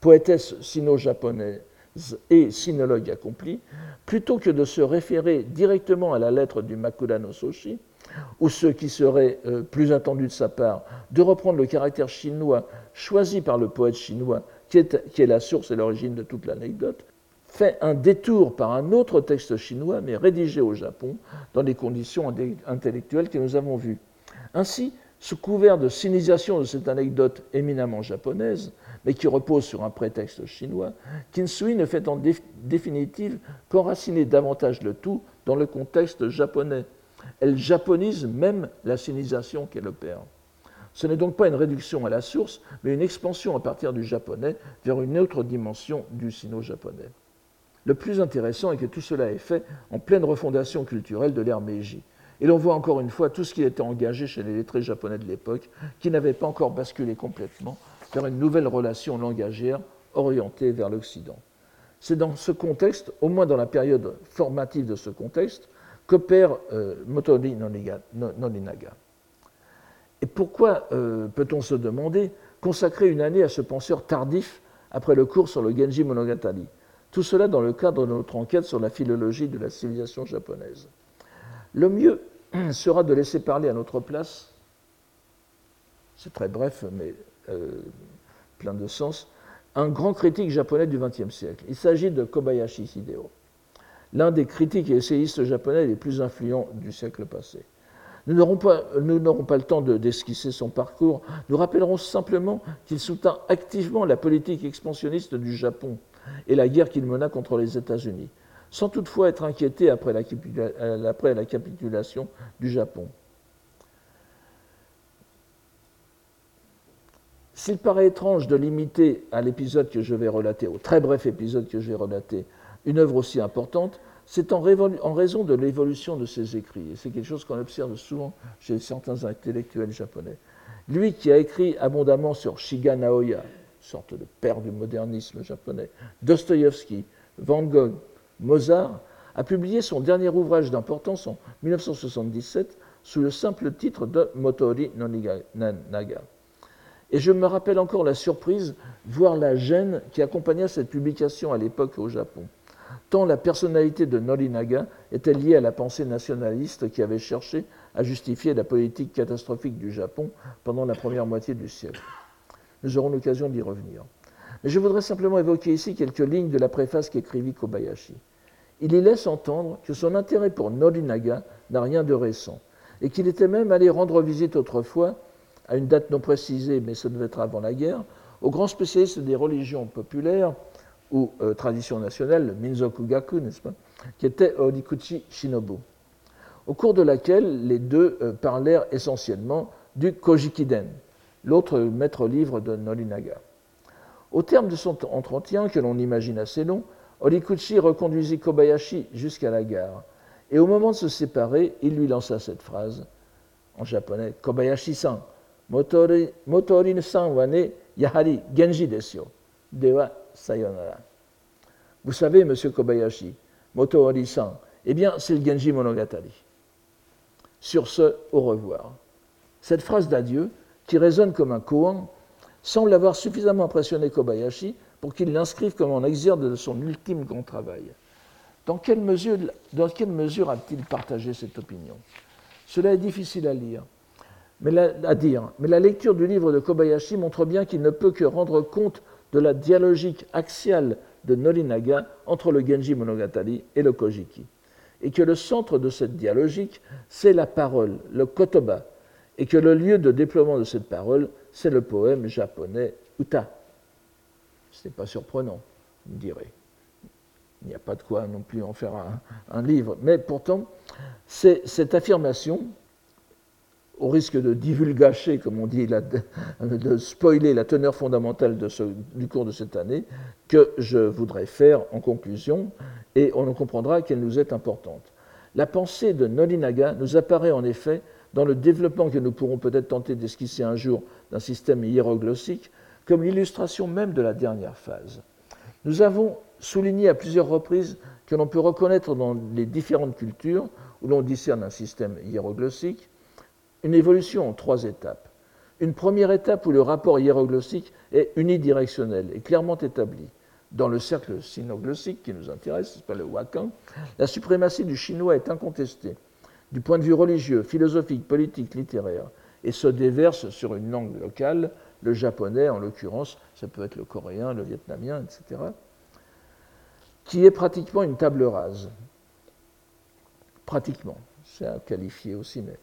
poétesse sino-japonaise et sinologue accompli, plutôt que de se référer directement à la lettre du Makura no Soshi, ou ce qui serait euh, plus attendu de sa part, de reprendre le caractère chinois choisi par le poète chinois, qui est la source et l'origine de toute l'anecdote, fait un détour par un autre texte chinois, mais rédigé au Japon, dans les conditions intellectuelles que nous avons vues. Ainsi, sous couvert de sinisation de cette anecdote éminemment japonaise, mais qui repose sur un prétexte chinois, Kinsui ne fait en définitive qu'enraciner davantage le tout dans le contexte japonais. Elle japonise même la sinisation qu'elle opère. Ce n'est donc pas une réduction à la source, mais une expansion à partir du japonais vers une autre dimension du sino-japonais. Le plus intéressant est que tout cela est fait en pleine refondation culturelle de l'ère Meiji. Et l'on voit encore une fois tout ce qui était engagé chez les lettrés japonais de l'époque, qui n'avaient pas encore basculé complètement vers une nouvelle relation langagière orientée vers l'Occident. C'est dans ce contexte, au moins dans la période formative de ce contexte, qu'opère euh, Motori Noninaga. Et pourquoi, euh, peut-on se demander, consacrer une année à ce penseur tardif après le cours sur le Genji Monogatari? Tout cela dans le cadre de notre enquête sur la philologie de la civilisation japonaise. Le mieux sera de laisser parler à notre place, c'est très bref mais euh, plein de sens, un grand critique japonais du XXe siècle. Il s'agit de Kobayashi Hideo, l'un des critiques et essayistes japonais les plus influents du siècle passé. Nous n'aurons pas, le temps d'esquisser son parcours. Nous rappellerons simplement qu'il soutint activement la politique expansionniste du Japon et la guerre qu'il mena contre les États-Unis, sans toutefois être inquiété après la, après la capitulation du Japon. S'il paraît étrange de limiter à l'épisode que je vais relater, au très bref épisode que je vais relater, une œuvre aussi importante, c'est en, raison de l'évolution de ses écrits. Et c'est quelque chose qu'on observe souvent chez certains intellectuels japonais. Lui qui a écrit abondamment sur Shiga Naoya, sorte de père du modernisme japonais, Dostoïevski, Van Gogh, Mozart, a publié son dernier ouvrage d'importance en 1977 sous le simple titre de Motori no Naga. Et je me rappelle encore la surprise, voire la gêne qui accompagna cette publication à l'époque au Japon. Tant la personnalité de Norinaga était liée à la pensée nationaliste qui avait cherché à justifier la politique catastrophique du Japon pendant la première moitié du siècle. Nous aurons l'occasion d'y revenir. Mais je voudrais simplement évoquer ici quelques lignes de la préface qu'écrivit Kobayashi. Il y laisse entendre que son intérêt pour Norinaga n'a rien de récent, et qu'il était même allé rendre visite autrefois, à une date non précisée, mais ce devait être avant la guerre, au grand spécialiste des religions populaires ou euh, traditions nationales, le Minzoku Gaku, n'est-ce pas, qui était Orikuchi Shinobu, au cours de laquelle les deux euh, parlèrent essentiellement du Kojikiden, l'autre maître livre de Norinaga. Au terme de son entretien, que l'on imagine assez long, Orikuchi reconduisit Kobayashi jusqu'à la gare. Et au moment de se séparer, il lui lança cette phrase en japonais Kobayashi-san, Vous savez, monsieur Kobayashi, Motori-san, eh bien, c'est le Genji Monogatari. Sur ce, au revoir. Cette phrase d'adieu qui résonne comme un koan, semble avoir suffisamment impressionné Kobayashi pour qu'il l'inscrive comme un exergue de son ultime grand travail. Dans quelle mesure a-t-il partagé cette opinion? Cela est difficile à lire, mais à dire, mais la lecture du livre de Kobayashi montre bien qu'il ne peut que rendre compte de la dialogique axiale de Norinaga entre le Genji Monogatari et le Kojiki, et que le centre de cette dialogique, c'est la parole, le kotoba, et que le lieu de déploiement de cette parole, c'est le poème japonais Uta. Ce n'est pas surprenant, vous me direz. Il n'y a pas de quoi non plus en faire un, livre. Mais pourtant, cette affirmation, au risque de divulgacher, comme on dit, de spoiler la teneur fondamentale du cours de cette année, que je voudrais faire en conclusion, et on en comprendra qu'elle nous est importante. La pensée de Nolinaga nous apparaît en effet dans le développement que nous pourrons peut-être tenter d'esquisser un jour d'un système hiéroglossique comme l'illustration même de la dernière phase. Nous avons souligné à plusieurs reprises que l'on peut reconnaître dans les différentes cultures où l'on discerne un système hiéroglossique une évolution en trois étapes. Une première étape où le rapport hiéroglossique est unidirectionnel et clairement établi. Dans le cercle sinoglossique qui nous intéresse, c'est pas le Wakan, la suprématie du chinois est incontestée, du point de vue religieux, philosophique, politique, littéraire, et se déverse sur une langue locale, le japonais en l'occurrence, ça peut être le coréen, le vietnamien, etc., qui est pratiquement une table rase. Pratiquement, c'est à qualifier aussi, mais.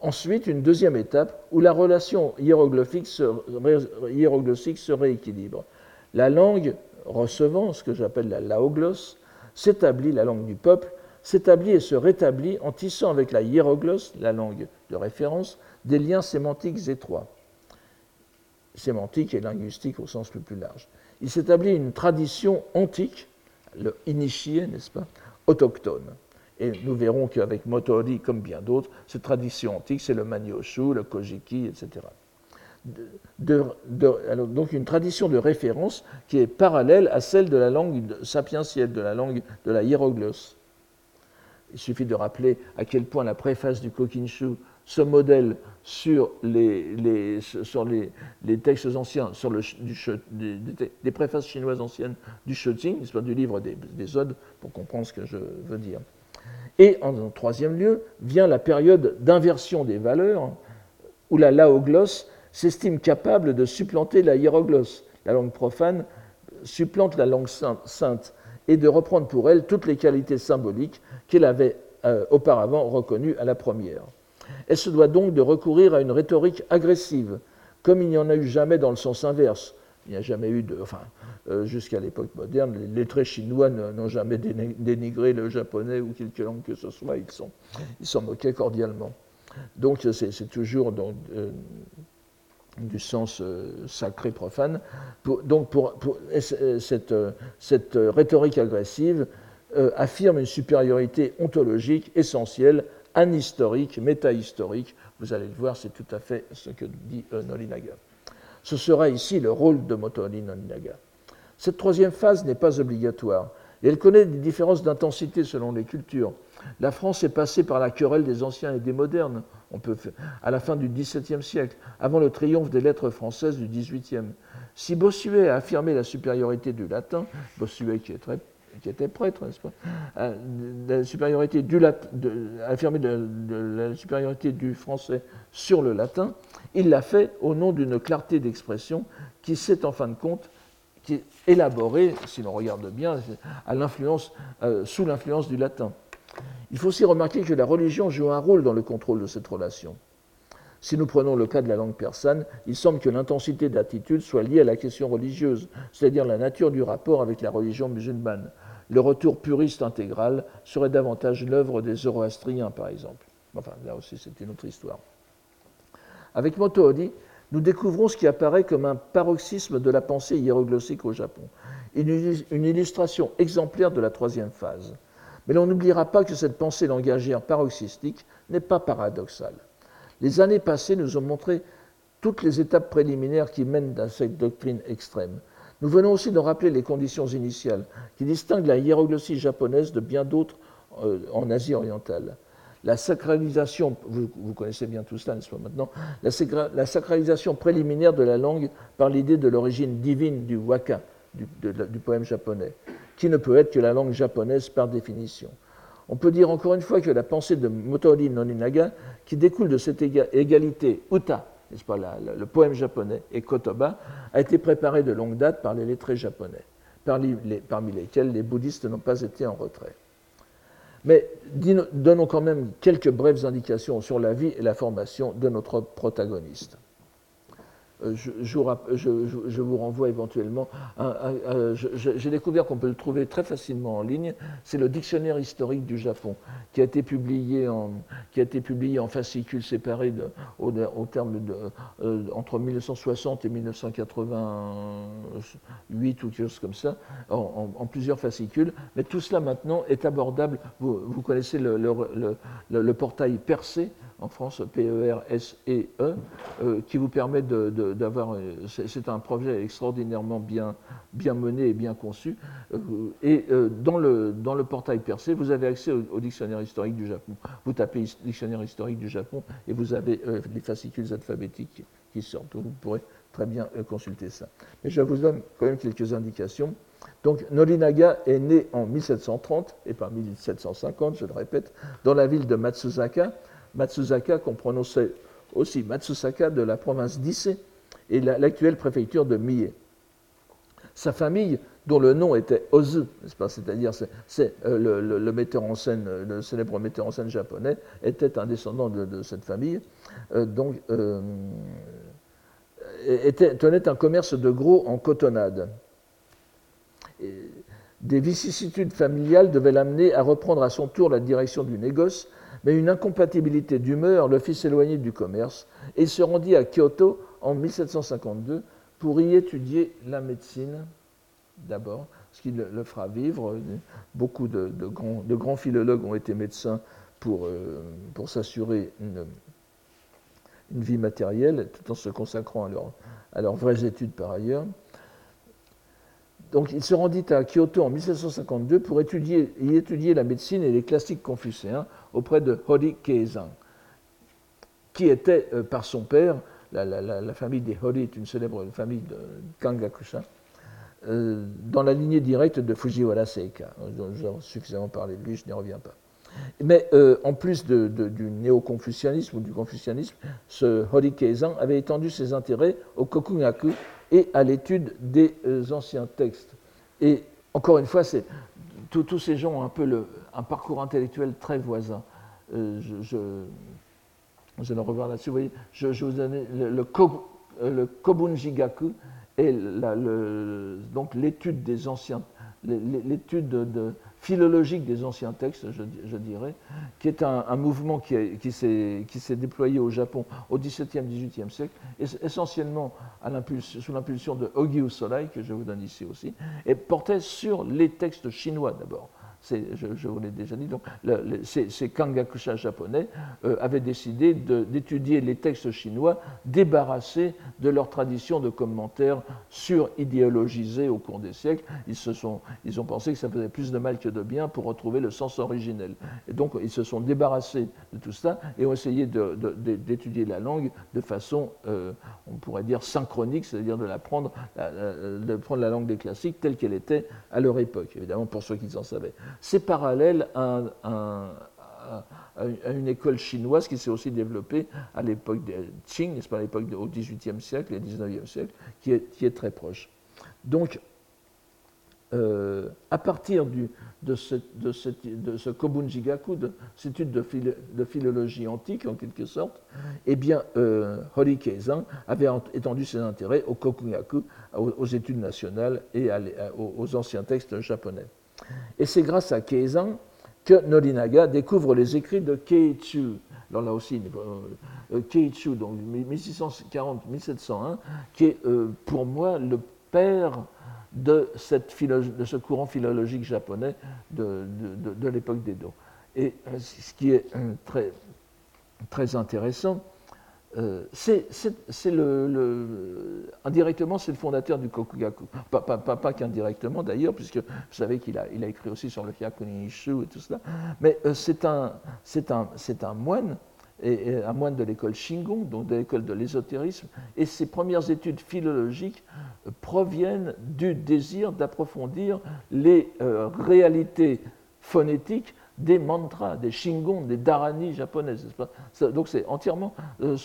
Ensuite, une deuxième étape où la relation hiéroglyphique se, rééquilibre. La langue recevant, ce que j'appelle la laoglosse, s'établit, la langue du peuple, s'établit et se rétablit en tissant avec la hiéroglosse, la langue de référence, des liens sémantiques étroits. Sémantique et linguistique au sens le plus large. Il s'établit une tradition antique, le initié, n'est-ce pas, autochtone. Et nous verrons qu'avec Motori, comme bien d'autres, cette tradition antique, c'est le Manyoshu, le Kojiki, etc. donc une tradition de référence qui est parallèle à celle de la langue sapientielle, de la langue de la hiéroglosse. Il suffit de rappeler à quel point la préface du Kokinshu se modèle sur les, textes anciens, sur le, préfaces chinoises anciennes du Shijing, du livre des Odes, pour comprendre ce que je veux dire. Et en troisième lieu, vient la période d'inversion des valeurs, où la laoglosse s'estime capable de supplanter la hiéroglosse. La langue profane supplante la langue sainte et de reprendre pour elle toutes les qualités symboliques qu'elle avait euh, auparavant reconnues à la première. Elle se doit donc de recourir à une rhétorique agressive, comme il n'y en a eu jamais dans le sens inverse. Il n'y a jamais eu de. Enfin, euh, jusqu'à l'époque moderne, les lettrés chinois n'ont jamais dénigré le japonais ou quelque langue que ce soit, ils s'en moquaient cordialement. Donc c'est toujours euh, du sens euh, sacré profane. donc cette, cette, rhétorique agressive affirme une supériorité ontologique essentielle, anhistorique, métahistorique. Vous allez le voir, c'est tout à fait ce que dit Nolinaga. Ce sera ici le rôle de Motori Nolinaga. Cette troisième phase n'est pas obligatoire et elle connaît des différences d'intensité selon les cultures. La France est passée par la querelle des anciens et des modernes, on peut à la fin du XVIIe siècle, avant le triomphe des lettres françaises du XVIIIe. Si Bossuet a affirmé la supériorité du latin, Bossuet qui, était prêtre, n'est-ce pas, du affirmé la supériorité du français sur le latin, il l'a fait au nom d'une clarté d'expression qui s'est en fin de compte qui est élaboré, si l'on regarde bien, euh, sous l'influence du latin. Il faut aussi remarquer que la religion joue un rôle dans le contrôle de cette relation. Si nous prenons le cas de la langue persane, il semble que l'intensité d'attitude soit liée à la question religieuse, c'est-à-dire la nature du rapport avec la religion musulmane. Le retour puriste intégral serait davantage l'œuvre des zoroastriens, par exemple. Enfin, là aussi, c'est une autre histoire. Avec Motohodi, nous découvrons ce qui apparaît comme un paroxysme de la pensée hiéroglossique au Japon, une illustration exemplaire de la troisième phase. Mais l'on n'oubliera pas que cette pensée langagière paroxystique n'est pas paradoxale. Les années passées nous ont montré toutes les étapes préliminaires qui mènent à cette doctrine extrême. Nous venons aussi de rappeler les conditions initiales qui distinguent la hiéroglossie japonaise de bien d'autres euh, en Asie orientale la sacralisation, vous, connaissez bien tout cela, n'est-ce pas maintenant, la, sacralisation préliminaire de la langue par l'idée de l'origine divine du waka, du, poème japonais, qui ne peut être que la langue japonaise par définition. On peut dire encore une fois que la pensée de Motori Noninaga, qui découle de cette égalité uta, n'est-ce pas, le poème japonais, et kotoba, a été préparée de longue date par les lettrés japonais, parmi lesquels les bouddhistes n'ont pas été en retrait. Mais donnons quand même quelques brèves indications sur la vie et la formation de notre protagoniste. Euh, je, vous renvoie éventuellement. J'ai découvert qu'on peut le trouver très facilement en ligne. C'est le dictionnaire historique du Japon, qui a été publié en, qui a été publié en fascicules séparés au, terme de, euh, entre 1960 et 1988 ou quelque chose comme ça, en, plusieurs fascicules. Mais tout cela maintenant est abordable. Vous, connaissez le, portail percé en France, P-E-R-S-E-E, e, euh, qui vous permet d'avoir. Euh, c'est un projet extraordinairement bien, bien mené et bien conçu. Euh, et dans, le, dans le portail percé, vous avez accès au, dictionnaire historique du Japon. Vous tapez dictionnaire historique du Japon et vous avez les fascicules alphabétiques qui sortent. Vous pourrez très bien consulter ça. Mais je vous donne quand même quelques indications. Donc Norinaga est né en 1730 et pas 1750, je le répète, dans la ville de Matsuzaka, Matsuzaka, qu'on prononçait aussi Matsusaka de la province d'Ise et l'actuelle préfecture de Mie. Sa famille, dont le nom était Ozu, c'est-à-dire c'est euh, le, metteur en scène, le célèbre metteur en scène japonais, était un descendant de, cette famille, euh, donc euh, tenait un commerce de gros en cotonnade. des vicissitudes familiales devaient l'amener à reprendre à son tour la direction du négoce mais une incompatibilité d'humeur le fit s'éloigner du commerce et se rendit à Kyoto en 1752 pour y étudier la médecine d'abord, ce qui le, fera vivre. Beaucoup de, grands, philologues ont été médecins pour, euh, s'assurer une, vie matérielle tout en se consacrant à leurs vraies études par ailleurs donc il se rendit à Kyoto en 1752 pour étudier, y étudier la médecine et les classiques confucéens auprès de Hori Keizan, qui était euh, par son père, la, famille des Hori est une célèbre famille de Kangakusha, euh, dans la lignée directe de Fujiwara Seika. J'ai suffisamment parlé de lui, je n'y reviens pas. Mais euh, en plus du néo-confucianisme ou du confucianisme, ce Hori Keizan avait étendu ses intérêts au Kokugaku, et à l'étude des euh, anciens textes. Et encore une fois, tous ces gens ont un peu un parcours intellectuel très voisin. Je, le revois là-dessus. Vous voyez, je, vous donne le, euh, Kobunjigaku est donc l'étude des anciens, l'étude de, philologique des anciens textes, je, dirais, qui est un, mouvement qui, s'est déployé au Japon au XVIIe, XVIIIe siècle, essentiellement sous l'impulsion de Ogiu Solai, que je vous donne ici aussi, et portait sur les textes chinois d'abord je, vous l'ai déjà dit, donc ces, Kangakusha japonais euh, avaient décidé d'étudier les textes chinois débarrassés de leur tradition de commentaires sur-idéologisés au cours des siècles. Ils, se sont, ils ont pensé que ça faisait plus de mal que de bien pour retrouver le sens originel. Et donc ils se sont débarrassés de tout ça et ont essayé d'étudier la langue de façon, euh, on pourrait dire, synchronique, c'est-à-dire de prendre la langue des classiques telle qu'elle était à leur époque, évidemment pour ceux qui en savaient. C'est parallèle à, une école chinoise qui s'est aussi développée à l'époque de Qing, n'est-ce pas, à l'époque au XVIIIe siècle et XIXe siècle, qui est, qui est, très proche. Donc, euh, à partir de, ce, de, de, ce, Kobunjigaku, de cette étude de, philologie antique en quelque sorte, eh bien, euh, Hori avait étendu ses intérêts au Kokugaku, aux, études nationales et aux anciens textes japonais. Et c'est grâce à Keizan que Norinaga découvre les écrits de Keichu. Alors là aussi, euh, euh, Keichu, donc 1640-1701, qui est euh, pour moi le père de, cette de, ce courant philologique japonais de, de l'époque d'Edo. Et ce qui est très, très intéressant, euh, c'est le, indirectement, c'est le fondateur du Kokugaku. Pas, qu'indirectement d'ailleurs, puisque vous savez qu'il a, écrit aussi sur le Hyakunishu et tout cela. Mais euh, c'est un, moine, un moine de l'école Shingon, donc de l'école de l'ésotérisme, et ses premières études philologiques euh, proviennent du désir d'approfondir les réalités phonétiques des mantras, des shingon, des dharani japonaises. Donc c'est entièrement euh,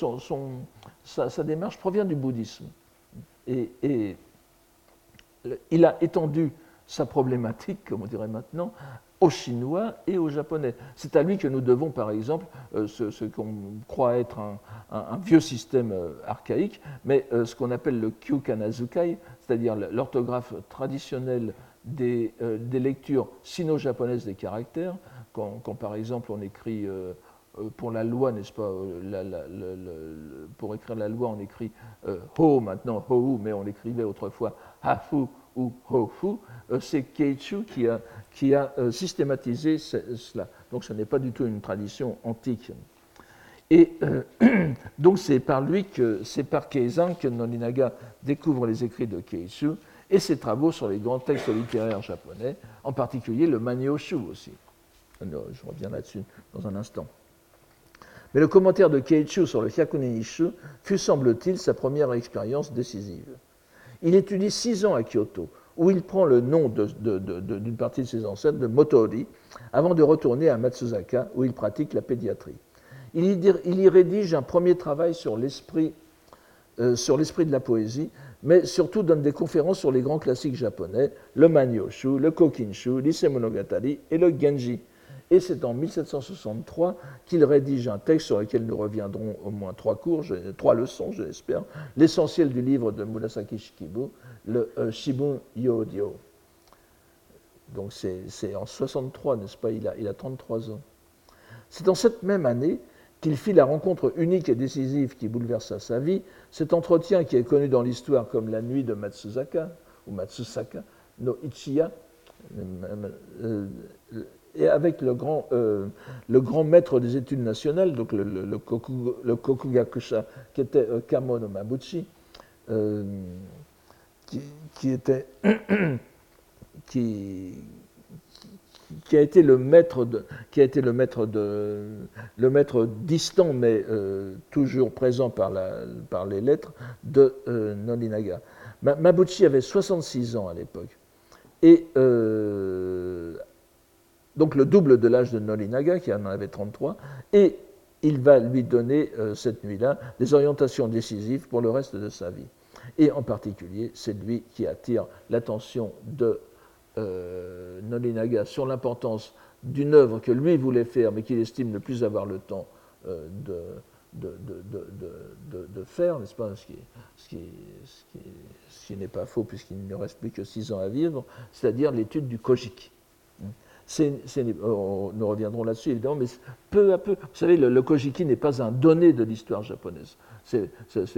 sa, démarche provient du bouddhisme. Et, il a étendu sa problématique, comme on dirait maintenant, aux Chinois et aux Japonais. C'est à lui que nous devons, par exemple, euh, ce, qu'on croit être un, vieux système euh, archaïque, mais ce qu'on appelle le Kyukanazukai, c'est-à-dire l'orthographe traditionnelle des, lectures sino-japonaises des caractères, quand, par exemple on écrit pour la loi, n'est-ce pas Pour écrire la loi, on écrit ho maintenant, ho, mais on l'écrivait autrefois hafu ou hofu. C'est Keichu qui a, euh, systématisé cela. Donc ce n'est pas du tout une tradition antique. Et euh, donc c'est par lui que c'est par Keizan que Noninaga découvre les écrits de Keishu et ses travaux sur les grands textes littéraires japonais, en particulier le Manyoshu aussi. Je reviens là-dessus dans un instant. Mais le commentaire de Keichu sur le Hyakunenishu fut, semble-t-il, sa première expérience décisive. Il étudie six ans à Kyoto, où il prend le nom d'une partie de ses ancêtres, de Motori, avant de retourner à Matsuzaka, où il pratique la pédiatrie. Il y, rédige un premier travail sur l'esprit euh, de la poésie, mais surtout donne des conférences sur les grands classiques japonais, le Manyoshu, le Kokinshu, l'Isemonogatari et le Genji. Et c'est en 1763 qu'il rédige un texte sur lequel nous reviendrons au moins trois cours, trois leçons, je l'espère, l'essentiel du livre de Murasaki Shikibu, le euh, Shibun Yodio. Donc c'est en 63, n'est-ce pas? Il a, il a 33 ans. C'est en cette même année qu'il fit la rencontre unique et décisive qui bouleversa sa vie, cet entretien qui est connu dans l'histoire comme la nuit de Matsuzaka, ou Matsusaka, no Ichiya, euh, euh, et avec le grand, le grand maître des études nationales, donc le, Kokugakusha, qui était no Mabuchi, qui, était qui, a été le maître de, qui a été le maître de, le maître distant mais euh, toujours présent par, la, par les lettres de euh, Nolinaga. Mabuchi avait 66 ans à l'époque et euh, donc le double de l'âge de Nolinaga qui en avait 33 et il va lui donner cette nuit-là des orientations décisives pour le reste de sa vie. Et en particulier, c'est lui qui attire l'attention de euh, Nolinaga sur l'importance d'une œuvre que lui voulait faire, mais qu'il estime ne plus avoir le temps euh, de, faire, n'est-ce pas? Ce qui n'est pas faux puisqu'il ne reste plus que six ans à vivre, c'est-à-dire l'étude du Kojiki. Oh, nous reviendrons là-dessus évidemment, mais peu à peu, vous savez, le, Kojiki n'est pas un donné de l'histoire japonaise. C'est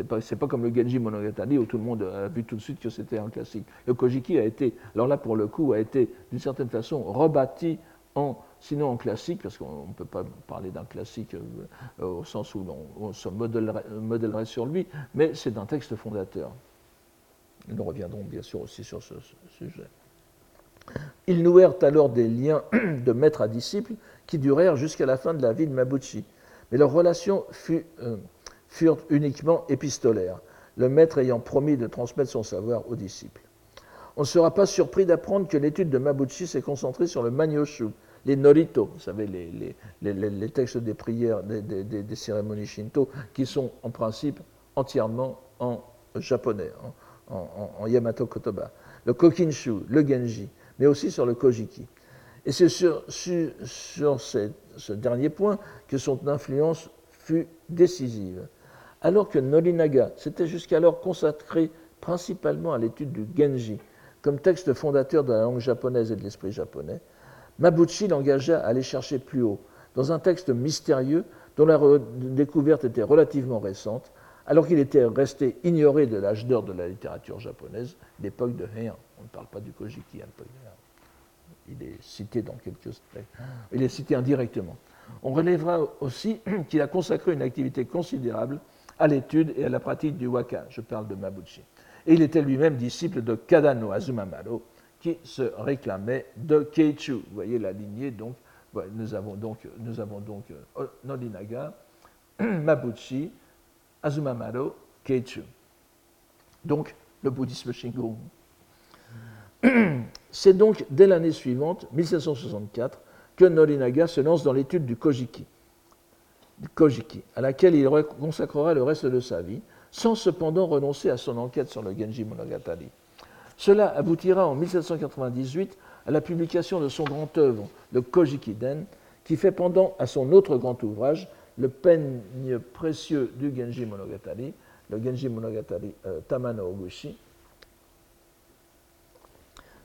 pas, pas comme le Genji Monogatari où tout le monde a vu tout de suite que c'était un classique. Le Kojiki a été, alors là pour le coup, a été d'une certaine façon rebâti en, sinon en classique, parce qu'on ne peut pas parler d'un classique euh, au sens où on, se modèlerait, sur lui, mais c'est un texte fondateur. Nous reviendrons bien sûr aussi sur ce sujet. Ils nouèrent alors des liens de maître à disciple qui durèrent jusqu'à la fin de la vie de Mabuchi. Mais leurs relations euh, furent uniquement épistolaires, le maître ayant promis de transmettre son savoir aux disciples. On ne sera pas surpris d'apprendre que l'étude de Mabuchi s'est concentrée sur le Manyoshu, les Norito, vous savez, les, textes des prières, des, cérémonies Shinto, qui sont en principe entièrement en japonais, en, en Yamato Kotoba, le Kokinshu, le Genji, mais aussi sur le Kojiki. Et c'est sur, ce dernier point que son influence fut décisive. Alors que Nolinaga s'était jusqu'alors consacré principalement à l'étude du Genji comme texte fondateur de la langue japonaise et de l'esprit japonais, Mabuchi l'engagea à aller chercher plus haut, dans un texte mystérieux dont la découverte était relativement récente, alors qu'il était resté ignoré de l'âge d'or de la littérature japonaise, l'époque de Heian. On ne parle pas du Kojiki à l'époque de Heian il est cité dans quelques il est cité indirectement. On relèvera aussi qu'il a consacré une activité considérable à l'étude et à la pratique du waka. Je parle de Mabuchi. Et il était lui-même disciple de Kadano Azumamaro, qui se réclamait de Keichu. Vous voyez la lignée, donc, nous avons donc, nous euh, Mabuchi, Azumamaro, Keichu. Donc, le bouddhisme Shingon. C'est donc dès l'année suivante, 1764, que Norinaga se lance dans l'étude du Kojiki, Kojiki, à laquelle il consacrera le reste de sa vie, sans cependant renoncer à son enquête sur le Genji Monogatari. Cela aboutira en 1798 à la publication de son grand œuvre, le Kojikiden, qui fait pendant à son autre grand ouvrage, le peigne précieux du Genji Monogatari, le Genji Monogatari euh, Tamano Oguchi,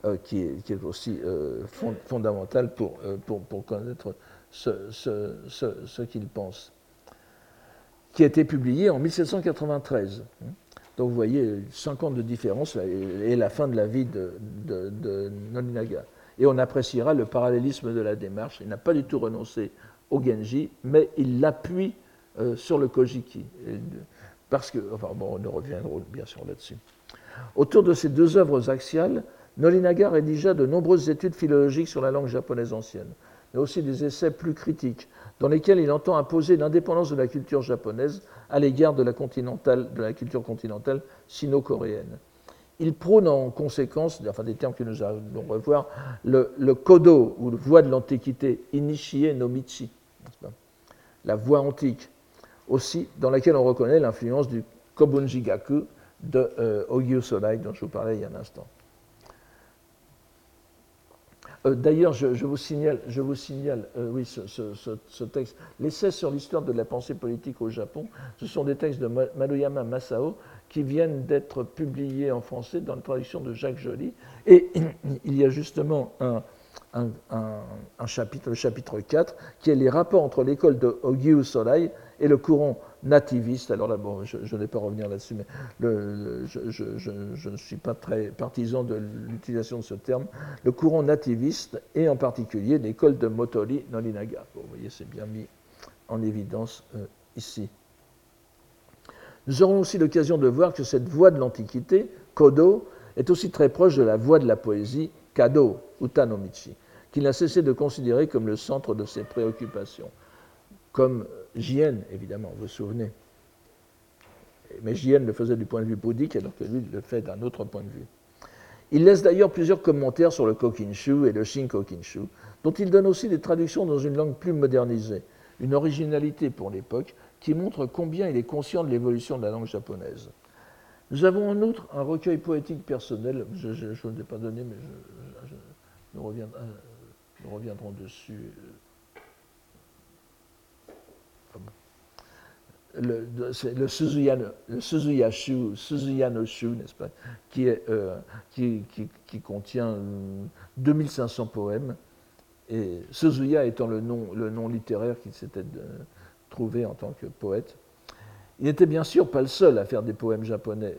euh, qui, est, aussi euh, fondamental pour, pour, connaître ce, qu'il pense, qui a été publié en 1793. Donc vous voyez, 50 de différence et la fin de la vie de, de, Nolinaga. Et on appréciera le parallélisme de la démarche. Il n'a pas du tout renoncé au Genji, mais il l'appuie euh, sur le Kojiki. Parce que, enfin bon, on reviendra bien sûr là-dessus. Autour de ces deux œuvres axiales, Nolinaga rédigea de nombreuses études philologiques sur la langue japonaise ancienne, mais aussi des essais plus critiques, dans lesquels il entend imposer l'indépendance de la culture japonaise à l'égard de, la culture continentale sino-coréenne. Il prône en conséquence, enfin des termes que nous allons revoir, le, le kodo, ou la voie de l'Antiquité, Inishie no Michi, la voie antique, aussi dans laquelle on reconnaît l'influence du Kobunjigaku de euh, Ogyu Sorai, dont je vous parlais il y a un instant. Euh, d'ailleurs, je, vous signale, je vous signale euh, oui, ce, texte. L'essai sur l'histoire de la pensée politique au Japon, ce sont des textes de Maruyama Masao qui viennent d'être publiés en français dans la traduction de Jacques Joly. Et il y a justement un, chapitre, le chapitre 4, qui est les rapports entre l'école de Ogyu Sorai et le courant nativiste. Alors là, bon, je, ne vais pas revenir là-dessus, mais je, ne suis pas très partisan de l'utilisation de ce terme. Le courant nativiste, et en particulier l'école de Motori Nolinaga. vous voyez, c'est bien mis en évidence euh, ici. Nous aurons aussi l'occasion de voir que cette voie de l'Antiquité, Kodo, est aussi très proche de la voie de la poésie, Kado, Utanomichi, qu'il n'a cessé de considérer comme le centre de ses préoccupations, comme Jien, évidemment, vous vous souvenez. Mais Jien le faisait du point de vue bouddhique, alors que lui le fait d'un autre point de vue. Il laisse d'ailleurs plusieurs commentaires sur le Kokinshu et le Shinkokinshu, dont il donne aussi des traductions dans une langue plus modernisée, une originalité pour l'époque qui montre combien il est conscient de l'évolution de la langue japonaise. Nous avons en outre un recueil poétique personnel, je, ne l'ai pas donné, mais nous, reviendrons dessus le, le, Suzuya, le Suzuya no Shu, n'est-ce pas, qui, est, euh, contient 2500 poèmes, et Suzuya étant le nom, le nom littéraire qu'il s'était euh, trouvé en tant que poète. Il n'était bien sûr pas le seul à faire des poèmes japonais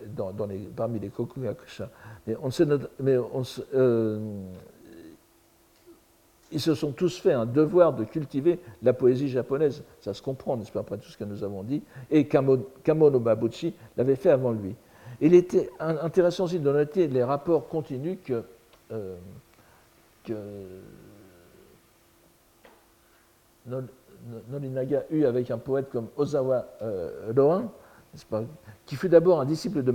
parmi les Kokugakusha, mais euh, ils se sont tous fait un devoir de cultiver la poésie japonaise. Ça se comprend, n'est-ce pas, après tout ce que nous avons dit. Et Kamono Babuchi l'avait fait avant lui. Il était intéressant aussi de noter les rapports continus que, euh, que Norinaga eut avec un poète comme Ozawa euh, Rohan, qui fut d'abord un disciple de,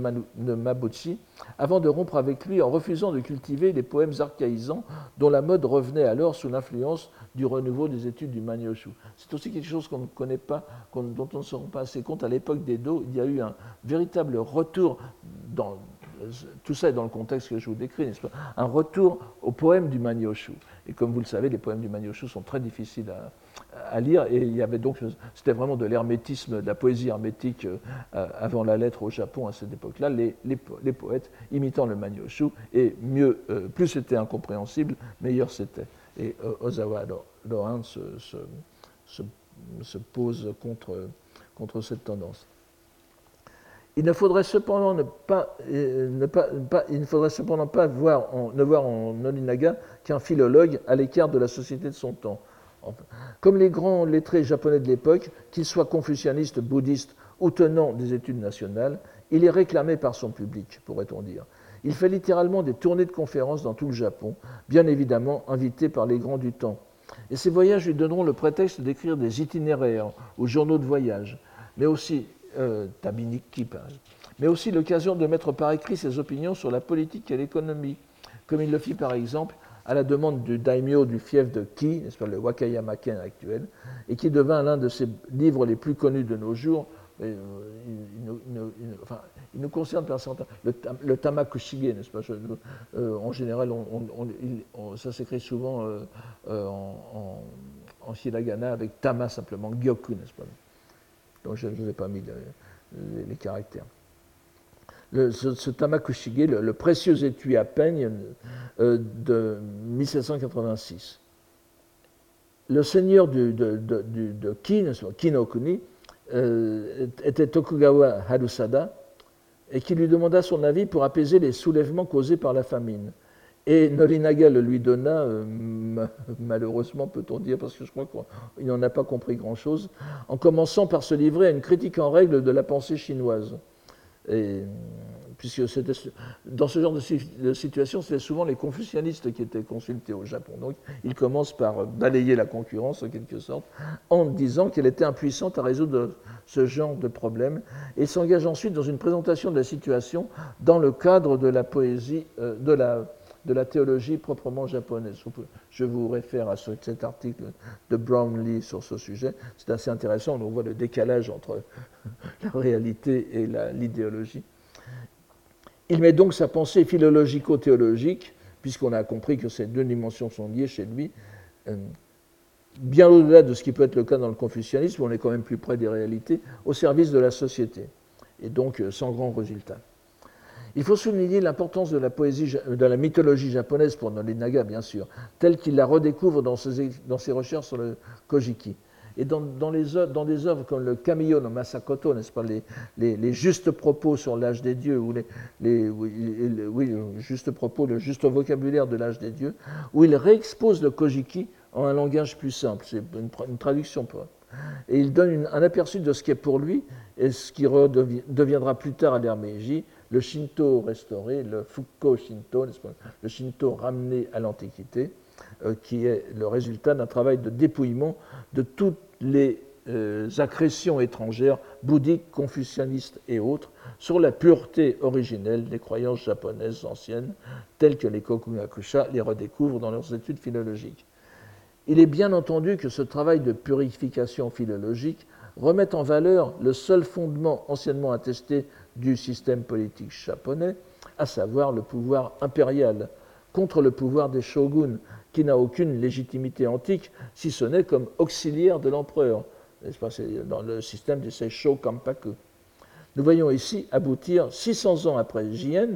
Mabuchi, avant de rompre avec lui en refusant de cultiver les poèmes archaïsants dont la mode revenait alors sous l'influence du renouveau des études du Manyoshu. C'est aussi quelque chose qu'on ne connaît pas, dont on ne se rend pas assez compte. À l'époque d'Edo, il y a eu un véritable retour tout ça est dans le contexte que je vous décris, n'est-ce pas Un retour aux poèmes du Manyoshu. Et comme vous le savez, les poèmes du Manyoshu sont très difficiles à, à lire. Et il y avait donc, c'était vraiment de l'hermétisme, de la poésie hermétique euh, avant la lettre au Japon à cette époque-là, les, poètes imitant le Manyoshu, et mieux, euh, plus c'était incompréhensible, meilleur c'était. Et euh, Ozawa Lohan se, se, se, pose contre, cette tendance. Il ne faudrait cependant ne pas, ne pas, il ne faudrait cependant pas voir ne voir en Nolinaga qu'un philologue à l'écart de la société de son temps. Comme les grands lettrés japonais de l'époque, qu'ils soient confucianistes, bouddhistes ou tenants des études nationales, il est réclamé par son public, pourrait-on dire. Il fait littéralement des tournées de conférences dans tout le Japon, bien évidemment invité par les grands du temps. Et ces voyages lui donneront le prétexte d'écrire des itinéraires ou journaux de voyage, mais aussi euh, mais aussi l'occasion de mettre par écrit ses opinions sur la politique et l'économie, comme il le fit par exemple à la demande du daimyo du fief de Ki, n'est-ce pas, le Wakayama-ken actuel, et qui devint l'un de ses livres les plus connus de nos jours. Euh, il nous concerne par certains. Le, tamakushige, n'est-ce pas euh, En général, ça s'écrit souvent euh, en, en, avec tama simplement, gyoku, n'est-ce pas Donc je ne vous ai pas mis les, caractères. Ce, tamakushige, le, précieux étui à peigne de 1786 le seigneur de, de, de, euh, était Tokugawa Harusada, et qui lui demanda son avis pour apaiser les soulèvements causés par la famine. Et Norinaga le lui donna, euh, malheureusement peut-on dire, parce que je crois qu'il n'en a pas compris grand-chose, en commençant par se livrer à une critique en règle de la pensée chinoise. Et puisque dans ce genre de, situation, c'était souvent les confucianistes qui étaient consultés au Japon. Donc, il commence par balayer la concurrence, en quelque sorte, en disant qu'elle était impuissante à résoudre ce genre de problème, et s'engage ensuite dans une présentation de la situation dans le cadre de la poésie, euh, de la de la théologie proprement japonaise. Je vous réfère à cet article de Brownlee sur ce sujet. C'est assez intéressant. On voit le décalage entre la réalité et l'idéologie. Il met donc sa pensée philologico-théologique, puisqu'on a compris que ces deux dimensions sont liées chez lui, euh, bien au-delà de ce qui peut être le cas dans le confucianisme, on est quand même plus près des réalités, au service de la société, et donc euh, sans grand résultat. Il faut souligner l'importance de la poésie, de la mythologie japonaise pour Nolinaga, bien sûr, telle qu'il la redécouvre dans ses, dans ses recherches sur le Kojiki. Et dans, les, dans, des œuvres comme le Kamiyo no Masakoto, n'est-ce pas, les, les, justes propos sur l'âge des dieux, ou les, oui, juste propos, le juste vocabulaire de l'âge des dieux, où il réexpose le Kojiki en un langage plus simple. C'est une, traduction. Et il donne un aperçu de ce qui est pour lui et ce qui deviendra plus tard à l'ère le Shinto restauré, le Fukko Shinto, le Shinto ramené à l'Antiquité, euh, qui est le résultat d'un travail de dépouillement de toutes les euh, accrétions étrangères, bouddhiques, confucianistes et autres, sur la pureté originelle des croyances japonaises anciennes, telles que les Kokugakusha les redécouvrent dans leurs études philologiques. Il est bien entendu que ce travail de purification philologique remet en valeur le seul fondement anciennement attesté du système politique japonais, à savoir le pouvoir impérial, contre le pouvoir des shoguns, qui n'a aucune légitimité antique, si ce n'est comme auxiliaire de l'empereur, dans le système de ces Shokampaku. Nous voyons ici aboutir, 600 ans après Jien,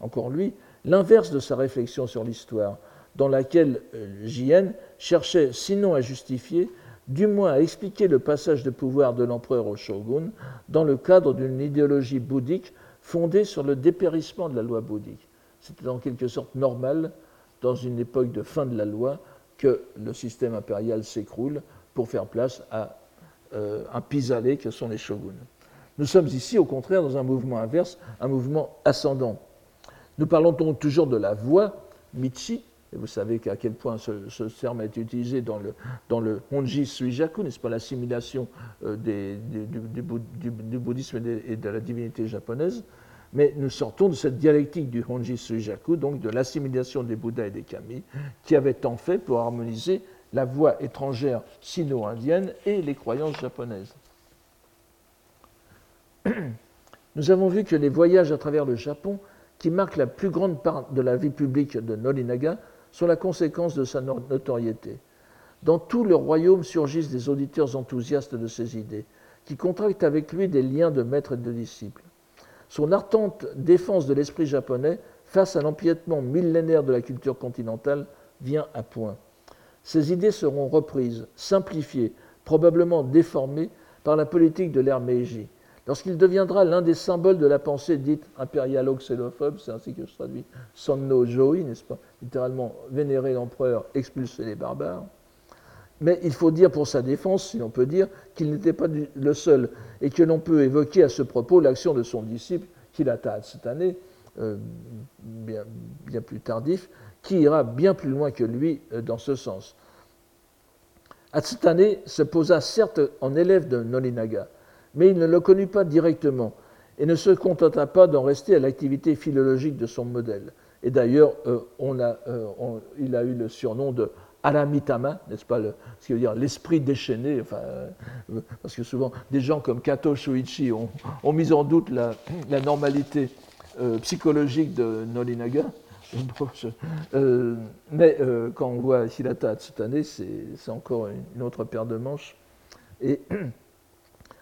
encore lui, l'inverse de sa réflexion sur l'histoire, dans laquelle euh, Jien cherchait sinon à justifier, du moins à expliquer le passage de pouvoir de l'empereur au shogun dans le cadre d'une idéologie bouddhique fondée sur le dépérissement de la loi bouddhique. C'était en quelque sorte normal dans une époque de fin de la loi, que le système impérial s'écroule pour faire place à euh, un pis-aller que sont les shoguns. Nous sommes ici, au contraire, dans un mouvement inverse, un mouvement ascendant. Nous parlons donc toujours de la voie, Michi, et vous savez qu'à quel point ce, terme a été utilisé dans le, dans le Honji Suijaku, n'est-ce pas, l'assimilation euh, du, bouddhisme et de la divinité japonaise. Mais nous sortons de cette dialectique du Honji Sujaku, donc de l'assimilation des Bouddhas et des Kami, qui avait tant fait pour harmoniser la voie étrangère sino-indienne et les croyances japonaises. Nous avons vu que les voyages à travers le Japon, qui marquent la plus grande part de la vie publique de Norinaga, sont la conséquence de sa notoriété. Dans tout le royaume surgissent des auditeurs enthousiastes de ses idées, qui contractent avec lui des liens de maître et de disciple. Son ardente défense de l'esprit japonais face à l'empiètement millénaire de la culture continentale vient à point. Ses idées seront reprises, simplifiées, probablement déformées par la politique de l'ère Meiji. Lorsqu'il deviendra l'un des symboles de la pensée dite impérialo-xénophobe, c'est ainsi que je traduis Sonno Joi, n'est-ce pas Littéralement, vénérer l'empereur, expulser les barbares. Mais il faut dire pour sa défense, si l'on peut dire, qu'il n'était pas le seul et que l'on peut évoquer à ce propos l'action de son disciple, Kilata cette année, euh, bien, plus tardif, qui ira bien plus loin que lui euh, dans ce sens. Atsutane se posa certes en élève de Nolinaga, mais il ne le connut pas directement et ne se contenta pas d'en rester à l'activité philologique de son modèle. Et d'ailleurs, euh, il a eu le surnom de aramitama, n'est-ce pas, ce qui veut dire l'esprit déchaîné, euh, parce que souvent des gens comme Kato Shuichi ont, mis en doute la, normalité euh, psychologique de Norinaga. Euh, mais quand on voit Hirata Tsutane, c'est encore une autre paire de manches. Et,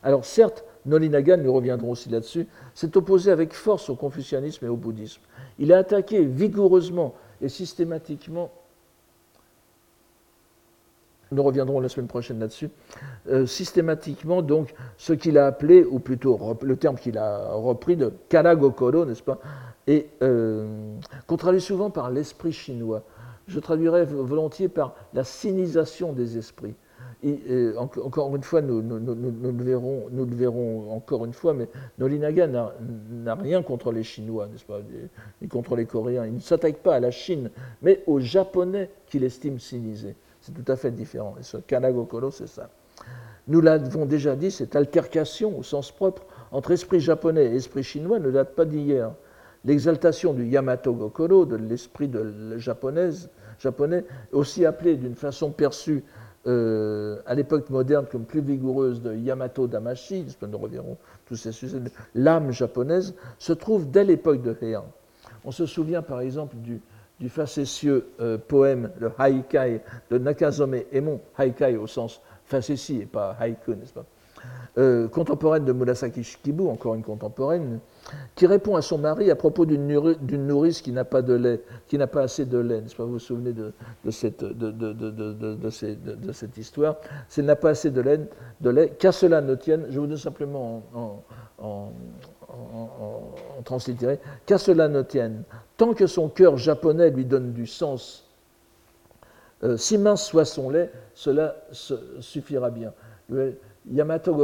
alors certes, Norinaga, nous reviendrons aussi là-dessus, s'est opposé avec force au confucianisme et au bouddhisme. Il a attaqué vigoureusement et systématiquement nous reviendrons la semaine prochaine là-dessus, euh, systématiquement donc ce qu'il a appelé, ou plutôt le terme qu'il a repris de Karagokoro, n'est-ce pas, et euh, qu'on traduit souvent par l'esprit chinois. Je traduirais volontiers par la sinisation des esprits. Et, encore une fois, nous, nous, le verrons, nous le verrons encore une fois, mais Nolinaga n'a rien contre les Chinois, n'est-ce pas, ni contre les Coréens. Il ne s'attaque pas à la Chine, mais aux Japonais qu'il estime sinisés. C'est tout à fait différent. Et ce Kanagokoro, c'est ça. Nous l'avons déjà dit, cette altercation au sens propre entre esprit japonais et esprit chinois ne date pas d'hier. L'exaltation du Yamato Gokoro, de l'esprit de japonaise, japonais, aussi appelé d'une façon perçue euh, à l'époque moderne comme plus vigoureuse de Yamato Damashi, nous reverrons tous ces sujets, l'âme japonaise, se trouve dès l'époque de Heian. On se souvient par exemple du, facétieux euh, poème, le Haikai de Nakazome Emon, Haikai au sens facétie et pas haïku, n'est-ce pas? Euh, Contemporaine de Murasaki Shikibu, encore une contemporaine, qui répond à son mari à propos d'une nourrice qui n'a pas de lait, qui n'a pas assez de lait, n'est-ce pas Vous vous souvenez de, cette, histoire n'a pas assez de lait, de lait qu'à cela ne tienne, je vous donne simplement en en, qu'à cela ne tienne, tant que son cœur japonais lui donne du sens, euh, si mince soit son lait, cela suffira bien. Yamato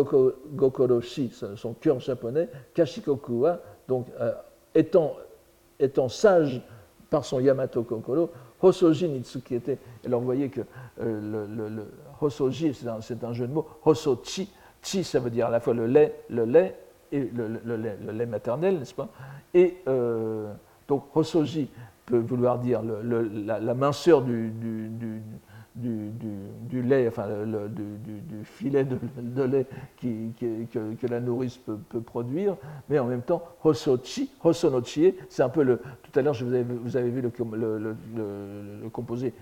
Gokoroshi, son cœur japonais, Kashikokuwa, donc euh, étant, sage par son Yamato Kokoro, Hosoji Nitsukiete. Alors vous voyez que euh, c'est un, jeu de mots. Hosochi, chi, ça veut dire à la fois le lait, le lait et le, lait, maternel, n'est-ce pas? Et euh, donc Hosoji peut vouloir dire la, minceur du, lait, enfin du, filet de, lait qui, que, la nourrice peut, produire, mais en même temps Hosochi, Hosonochie, c'est un peu le. Tout à l'heure, vous vous avez vu le, le composé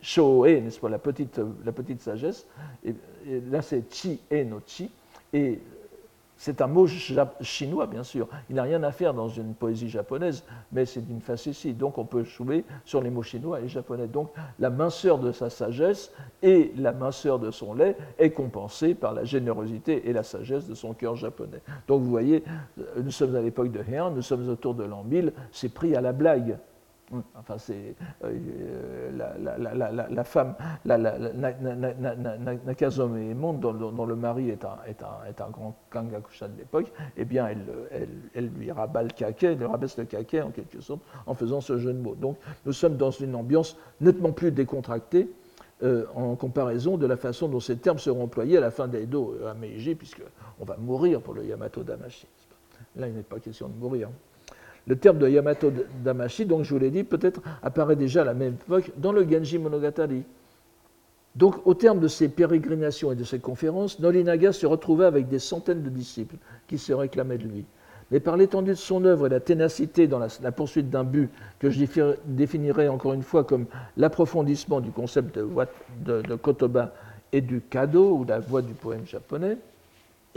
Shoe, n'est-ce pas, la petite, la petite sagesse, et, et là c'est Chi e no Chi, et c'est un mot chinois, bien sûr. Il n'a rien à faire dans une poésie japonaise, mais c'est d'une facétie. Donc on peut jouer sur les mots chinois et japonais. Donc la minceur de sa sagesse et la minceur de son lait est compensée par la générosité et la sagesse de son cœur japonais. Donc vous voyez, nous sommes à l'époque de Heian, nous sommes autour de l'an 1000, c'est pris à la blague. Enfin, c'est la, femme, Nakazome Emon, dont, dont, le mari est un, est un, est grand kangakusha de l'époque, eh bien, elle, lui rabat le kaké, elle rabaisse le kaké en quelque sorte, en faisant ce jeu de mots. Donc, nous sommes dans une ambiance nettement plus décontractée euh, en comparaison de la façon dont ces termes seront employés à la fin d'Edo à Meiji, puisqu'on va mourir pour le Yamato Damashi. Là, il n'est pas question de mourir. Le terme de Yamato Damashi, donc je vous l'ai dit, peut-être apparaît déjà à la même époque dans le Genji Monogatari. Donc, au terme de ces pérégrinations et de ces conférences, Nolinaga se retrouvait avec des centaines de disciples qui se réclamaient de lui. Mais par l'étendue de son œuvre et la ténacité dans la, poursuite d'un but que je définirais encore une fois comme l'approfondissement du concept de, de, Kotoba et du Kado, ou la voix du poème japonais,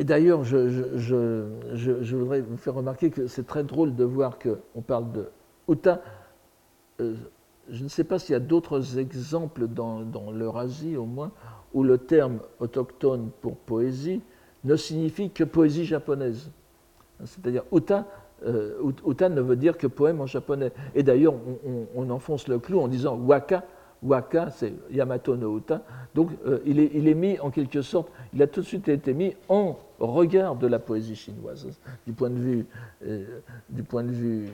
et d'ailleurs, je, voudrais vous faire remarquer que c'est très drôle de voir qu'on parle de Uta. Euh, je ne sais pas s'il y a d'autres exemples dans, l'Eurasie, au moins, où le terme autochtone pour poésie ne signifie que poésie japonaise. C'est-à-dire Uta, euh, Uta ne veut dire que poème en japonais. Et d'ailleurs, on, enfonce le clou en disant waka. Waka, c'est Yamato no Uta. Donc, euh, il, est, mis en quelque sorte, il a tout de suite été mis en regard de la poésie chinoise. Du point de vue, euh, du point de vue,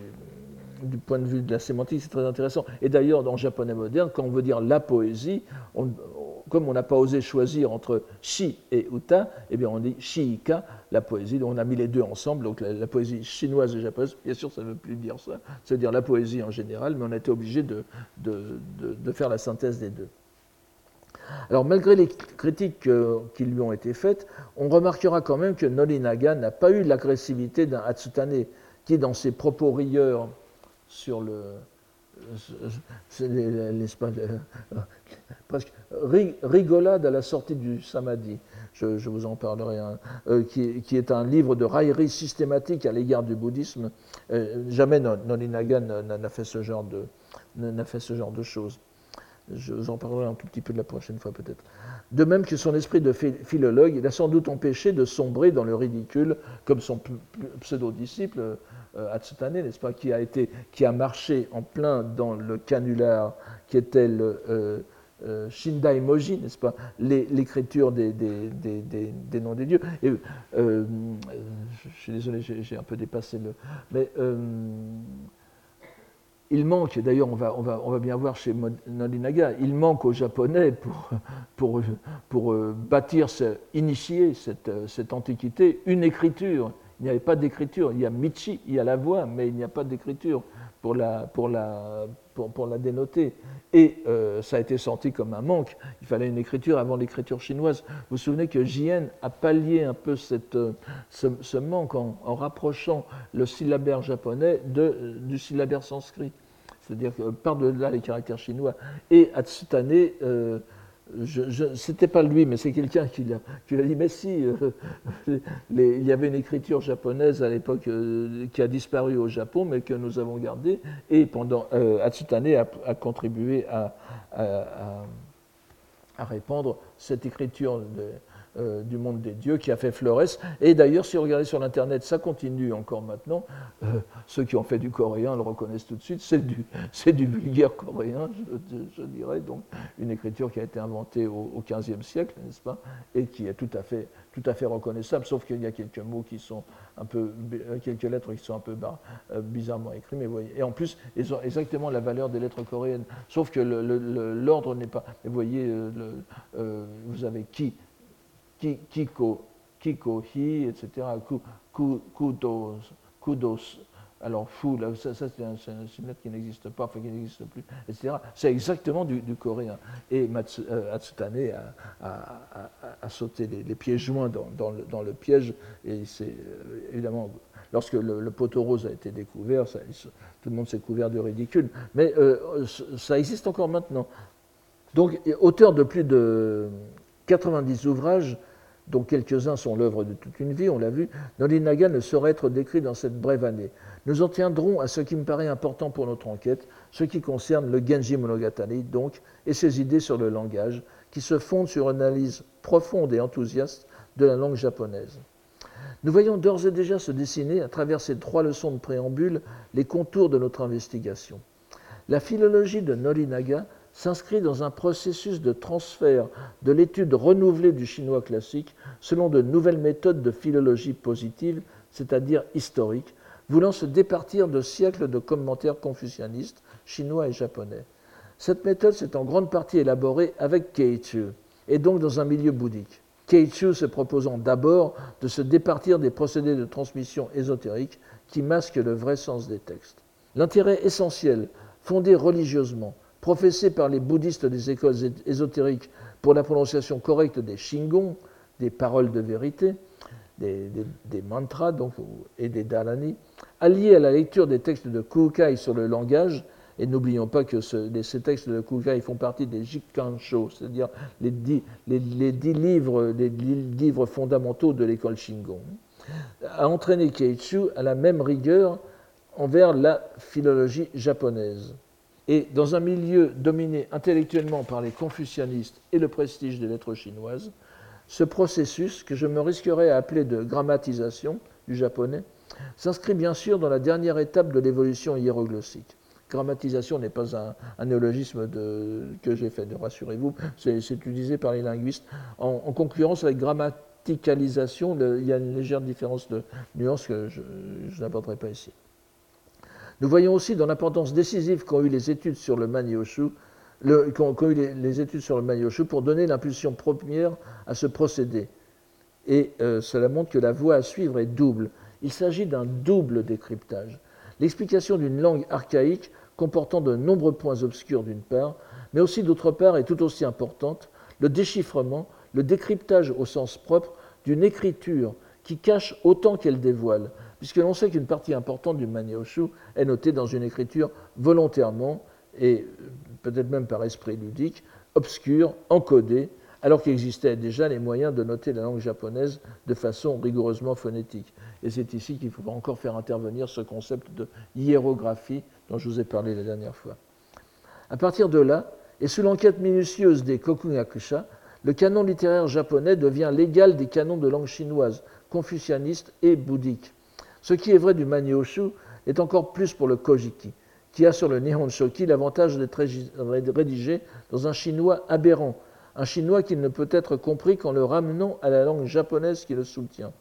du point de vue de la sémantique, c'est très intéressant. Et d'ailleurs, dans le japonais moderne, quand on veut dire la poésie, comme on n'a pas osé choisir entre shi et uta, eh bien on dit shiika, la poésie. Donc on a mis les deux ensemble. Donc la, poésie chinoise et japonaise, bien sûr, ça ne veut plus dire ça. Veut dire la poésie en général, mais on a été obligé de faire la synthèse des deux. Alors malgré les critiques qui lui ont été faites, on remarquera quand même que Nolinaga n'a pas eu l'agressivité d'un Hatsutane qui, dans ses propos rieurs sur le, pas, presque rigolade à la sortie du Samadhi, je, vous en parlerai, euh, qui, est un livre de raillerie systématique à l'égard du bouddhisme. Euh, jamais Nolinaga n'a fait ce genre de choses. Je vous en parlerai un tout petit peu de la prochaine fois peut-être. De même que son esprit de philologue, il a sans doute empêché de sombrer dans le ridicule, comme son pseudo-disciple euh, Hatsutane, n'est-ce pas, qui a, été, qui a marché en plein dans le canular qui était le euh, euh, Shindai Moji, n'est-ce pas, l'écriture des, des, noms des dieux. Et, je suis désolé, j'ai un peu dépassé le. Mais il manque, d'ailleurs on va, bien voir chez Nolinaga, il manque aux Japonais pour, pour bâtir, initier cette, cette antiquité, une écriture il n'y avait pas d'écriture. Il y a Michi, il y a la voix, mais il n'y a pas d'écriture pour la, pour, la, pour, la dénoter. Et euh, ça a été senti comme un manque. Il fallait une écriture avant l'écriture chinoise. Vous vous souvenez que Jien a pallié un peu cette, euh, ce, manque en, rapprochant le syllabaire japonais de, du syllabaire sanskrit. C'est-à-dire par-delà les caractères chinois. Et Atsutane. Euh, ce n'était pas lui, mais c'est quelqu'un qui l'a dit, mais si, euh, il y avait une écriture japonaise à l'époque euh, qui a disparu au Japon, mais que nous avons gardée, et pendant, euh, Atsutane a, a contribué à, à, répandre cette écriture de, euh, du monde des dieux qui a fait Flores. Et d'ailleurs, si vous regardez sur l'Internet, ça continue encore maintenant. Euh, ceux qui ont fait du coréen le reconnaissent tout de suite. C'est du, du vulgaire coréen, je, dirais. Donc, une écriture qui a été inventée au, XVe siècle, n'est-ce pas Et qui est tout à fait, reconnaissable, sauf qu'il y a quelques mots qui sont un peu, euh, quelques lettres qui sont un peu bizarrement écrites. Mais voyez, et en plus, ils ont exactement la valeur des lettres coréennes, sauf que l'ordre n'est pas. vous voyez, vous avez qui Kiko, Kiko Hi, etc. Kudos, Kudos. Alors, fou, ça, c'est une lettre qui n'existe pas, enfin qui n'existe plus, etc. C'est exactement du, coréen. Et Matsu, euh, Hatsutane a, sauté les, pieds joints dans, le, piège. Et c'est euh, évidemment, lorsque le, poteau rose a été découvert, tout le monde s'est couvert de ridicule. Mais euh, ça existe encore maintenant. Donc, auteur de plus de 90 ouvrages, dont quelques-uns sont l'œuvre de toute une vie, on l'a vu, Nolinaga ne saurait être décrit dans cette brève année. Nous en tiendrons à ce qui me paraît important pour notre enquête, ce qui concerne le Genji Monogatari, donc, et ses idées sur le langage, qui se fondent sur une analyse profonde et enthousiaste de la langue japonaise. Nous voyons d'ores et déjà se dessiner, à travers ces trois leçons de préambule, les contours de notre investigation. La philologie de Nolinaga s'inscrit dans un processus de transfert de l'étude renouvelée du chinois classique selon de nouvelles méthodes de philologie positive, c'est-à-dire historique, voulant se départir de siècles de commentaires confucianistes chinois et japonais. Cette méthode s'est en grande partie élaborée avec Keichu, et donc dans un milieu bouddhique. Keichu se proposant d'abord de se départir des procédés de transmission ésotérique qui masquent le vrai sens des textes. L'intérêt essentiel, fondé religieusement, professé par les bouddhistes des écoles ésotériques pour la prononciation correcte des shingon, des paroles de vérité, des, mantras et des dharani, alliés à la lecture des textes de Kukai sur le langage, et n'oublions pas que ces textes de Kukai font partie des Jikansho, c'est-à-dire les dix, livres fondamentaux de l'école Shingon, a entraîné Keichu à la même rigueur envers la philologie japonaise. Et dans un milieu dominé intellectuellement par les confucianistes et le prestige des lettres chinoises, ce processus, que je me risquerais à appeler de grammatisation du japonais, s'inscrit bien sûr dans la dernière étape de l'évolution hiéroglossique. Grammatisation n'est pas un, néologisme que j'ai fait, rassurez-vous, c'est utilisé par les linguistes. En, concurrence avec grammaticalisation, il y a une légère différence de nuance que je, je n'apporterai pas ici. Nous voyons aussi dans l'importance décisive qu'ont eu les études sur le Manyoshu, les, études sur le pour donner l'impulsion première à ce procédé. Et euh, cela montre que la voie à suivre est double. Il s'agit d'un double décryptage. L'explication d'une langue archaïque comportant de nombreux points obscurs d'une part, mais aussi d'autre part et tout aussi importante, le déchiffrement, le décryptage au sens propre d'une écriture qui cache autant qu'elle dévoile, puisque l'on sait qu'une partie importante du Manyoshu est notée dans une écriture volontairement et peut-être même par esprit ludique, obscure, encodée, alors qu'il existait déjà les moyens de noter la langue japonaise de façon rigoureusement phonétique. Et c'est ici qu'il faut encore faire intervenir ce concept de hiérographie dont je vous ai parlé la dernière fois. À partir de là, et sous l'enquête minutieuse des Kokugakusha, le canon littéraire japonais devient l'égal des canons de langue chinoise, confucianiste et bouddhique. Ce qui est vrai du Manyoshu est encore plus pour le Kojiki, qui a sur le Nihon Shoki l'avantage d'être rédigé dans un chinois aberrant, un chinois qui ne peut être compris qu'en le ramenant à la langue japonaise qui le soutient.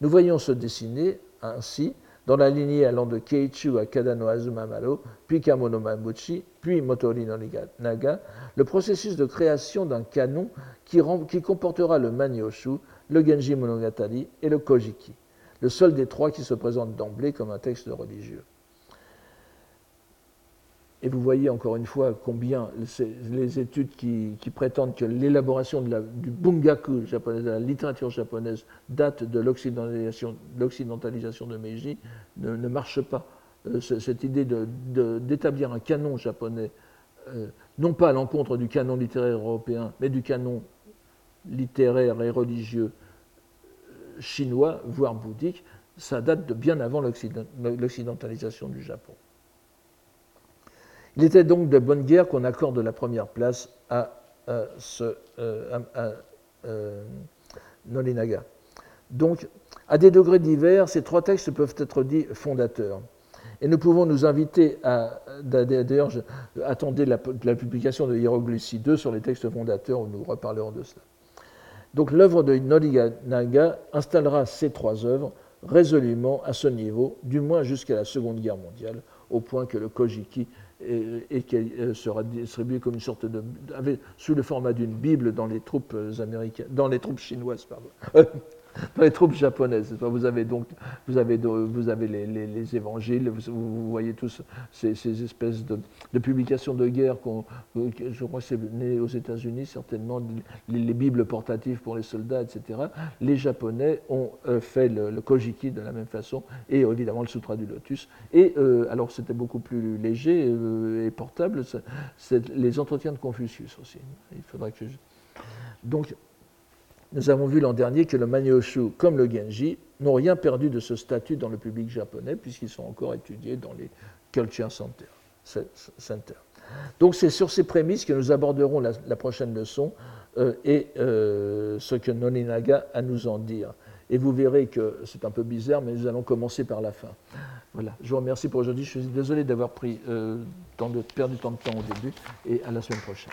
Nous voyons se dessiner ainsi, dans la lignée allant de Keichu à Kadano Azumamaro, puis Kamono Mabuchi, puis Motori no Naga, le processus de création d'un canon qui, qui comportera le Manyoshu, le Genji Monogatari et le Kojiki, le seul des trois qui se présente d'emblée comme un texte religieux. Et vous voyez encore une fois combien les études qui, prétendent que l'élaboration du bungaku japonais, de la littérature japonaise, date de l'occidentalisation de Meiji, ne, ne marchent pas. Euh, cette idée d'établir un canon japonais, euh, non pas à l'encontre du canon littéraire européen, mais du canon littéraire et religieux chinois, voire bouddhique, ça date de bien avant l'occidentalisation du Japon. Il était donc de bonne guerre qu'on accorde la première place à, euh, euh, Nolinaga. Donc, à des degrés divers, ces trois textes peuvent être dits fondateurs. Et nous pouvons nous inviter à. D'ailleurs, attendez la, publication de Hieroglyphy 2 sur les textes fondateurs, où nous reparlerons de cela. Donc, l'œuvre de Nolinaga installera ces trois œuvres résolument à ce niveau, du moins jusqu'à la Seconde Guerre mondiale, au point que le Kojiki euh, sera distribué comme une sorte de, sous le format d'une Bible dans les troupes américaines, dans les troupes chinoises. dans les troupes japonaises. Vous avez donc vous avez, vous avez les, évangiles, vous, voyez tous ces, espèces de, publications de guerre, je crois que c'est né aux États-Unis certainement, les, Bibles portatives pour les soldats, etc. Les Japonais ont euh, fait le, Kojiki de la même façon, et évidemment le Sutra du Lotus. Et euh, alors c'était beaucoup plus léger euh, et portable, les entretiens de Confucius aussi. Il faudra que je... Donc, nous avons vu l'an dernier que le Manyoshu, comme le Genji, n'ont rien perdu de ce statut dans le public japonais, puisqu'ils sont encore étudiés dans les Culture Center. Donc c'est sur ces prémices que nous aborderons la, prochaine leçon euh, et euh, ce que Noninaga a à nous en dire. Et vous verrez que c'est un peu bizarre, mais nous allons commencer par la fin. Voilà, je vous remercie pour aujourd'hui. Je suis désolé d'avoir euh, perdu tant de temps au début, et à la semaine prochaine.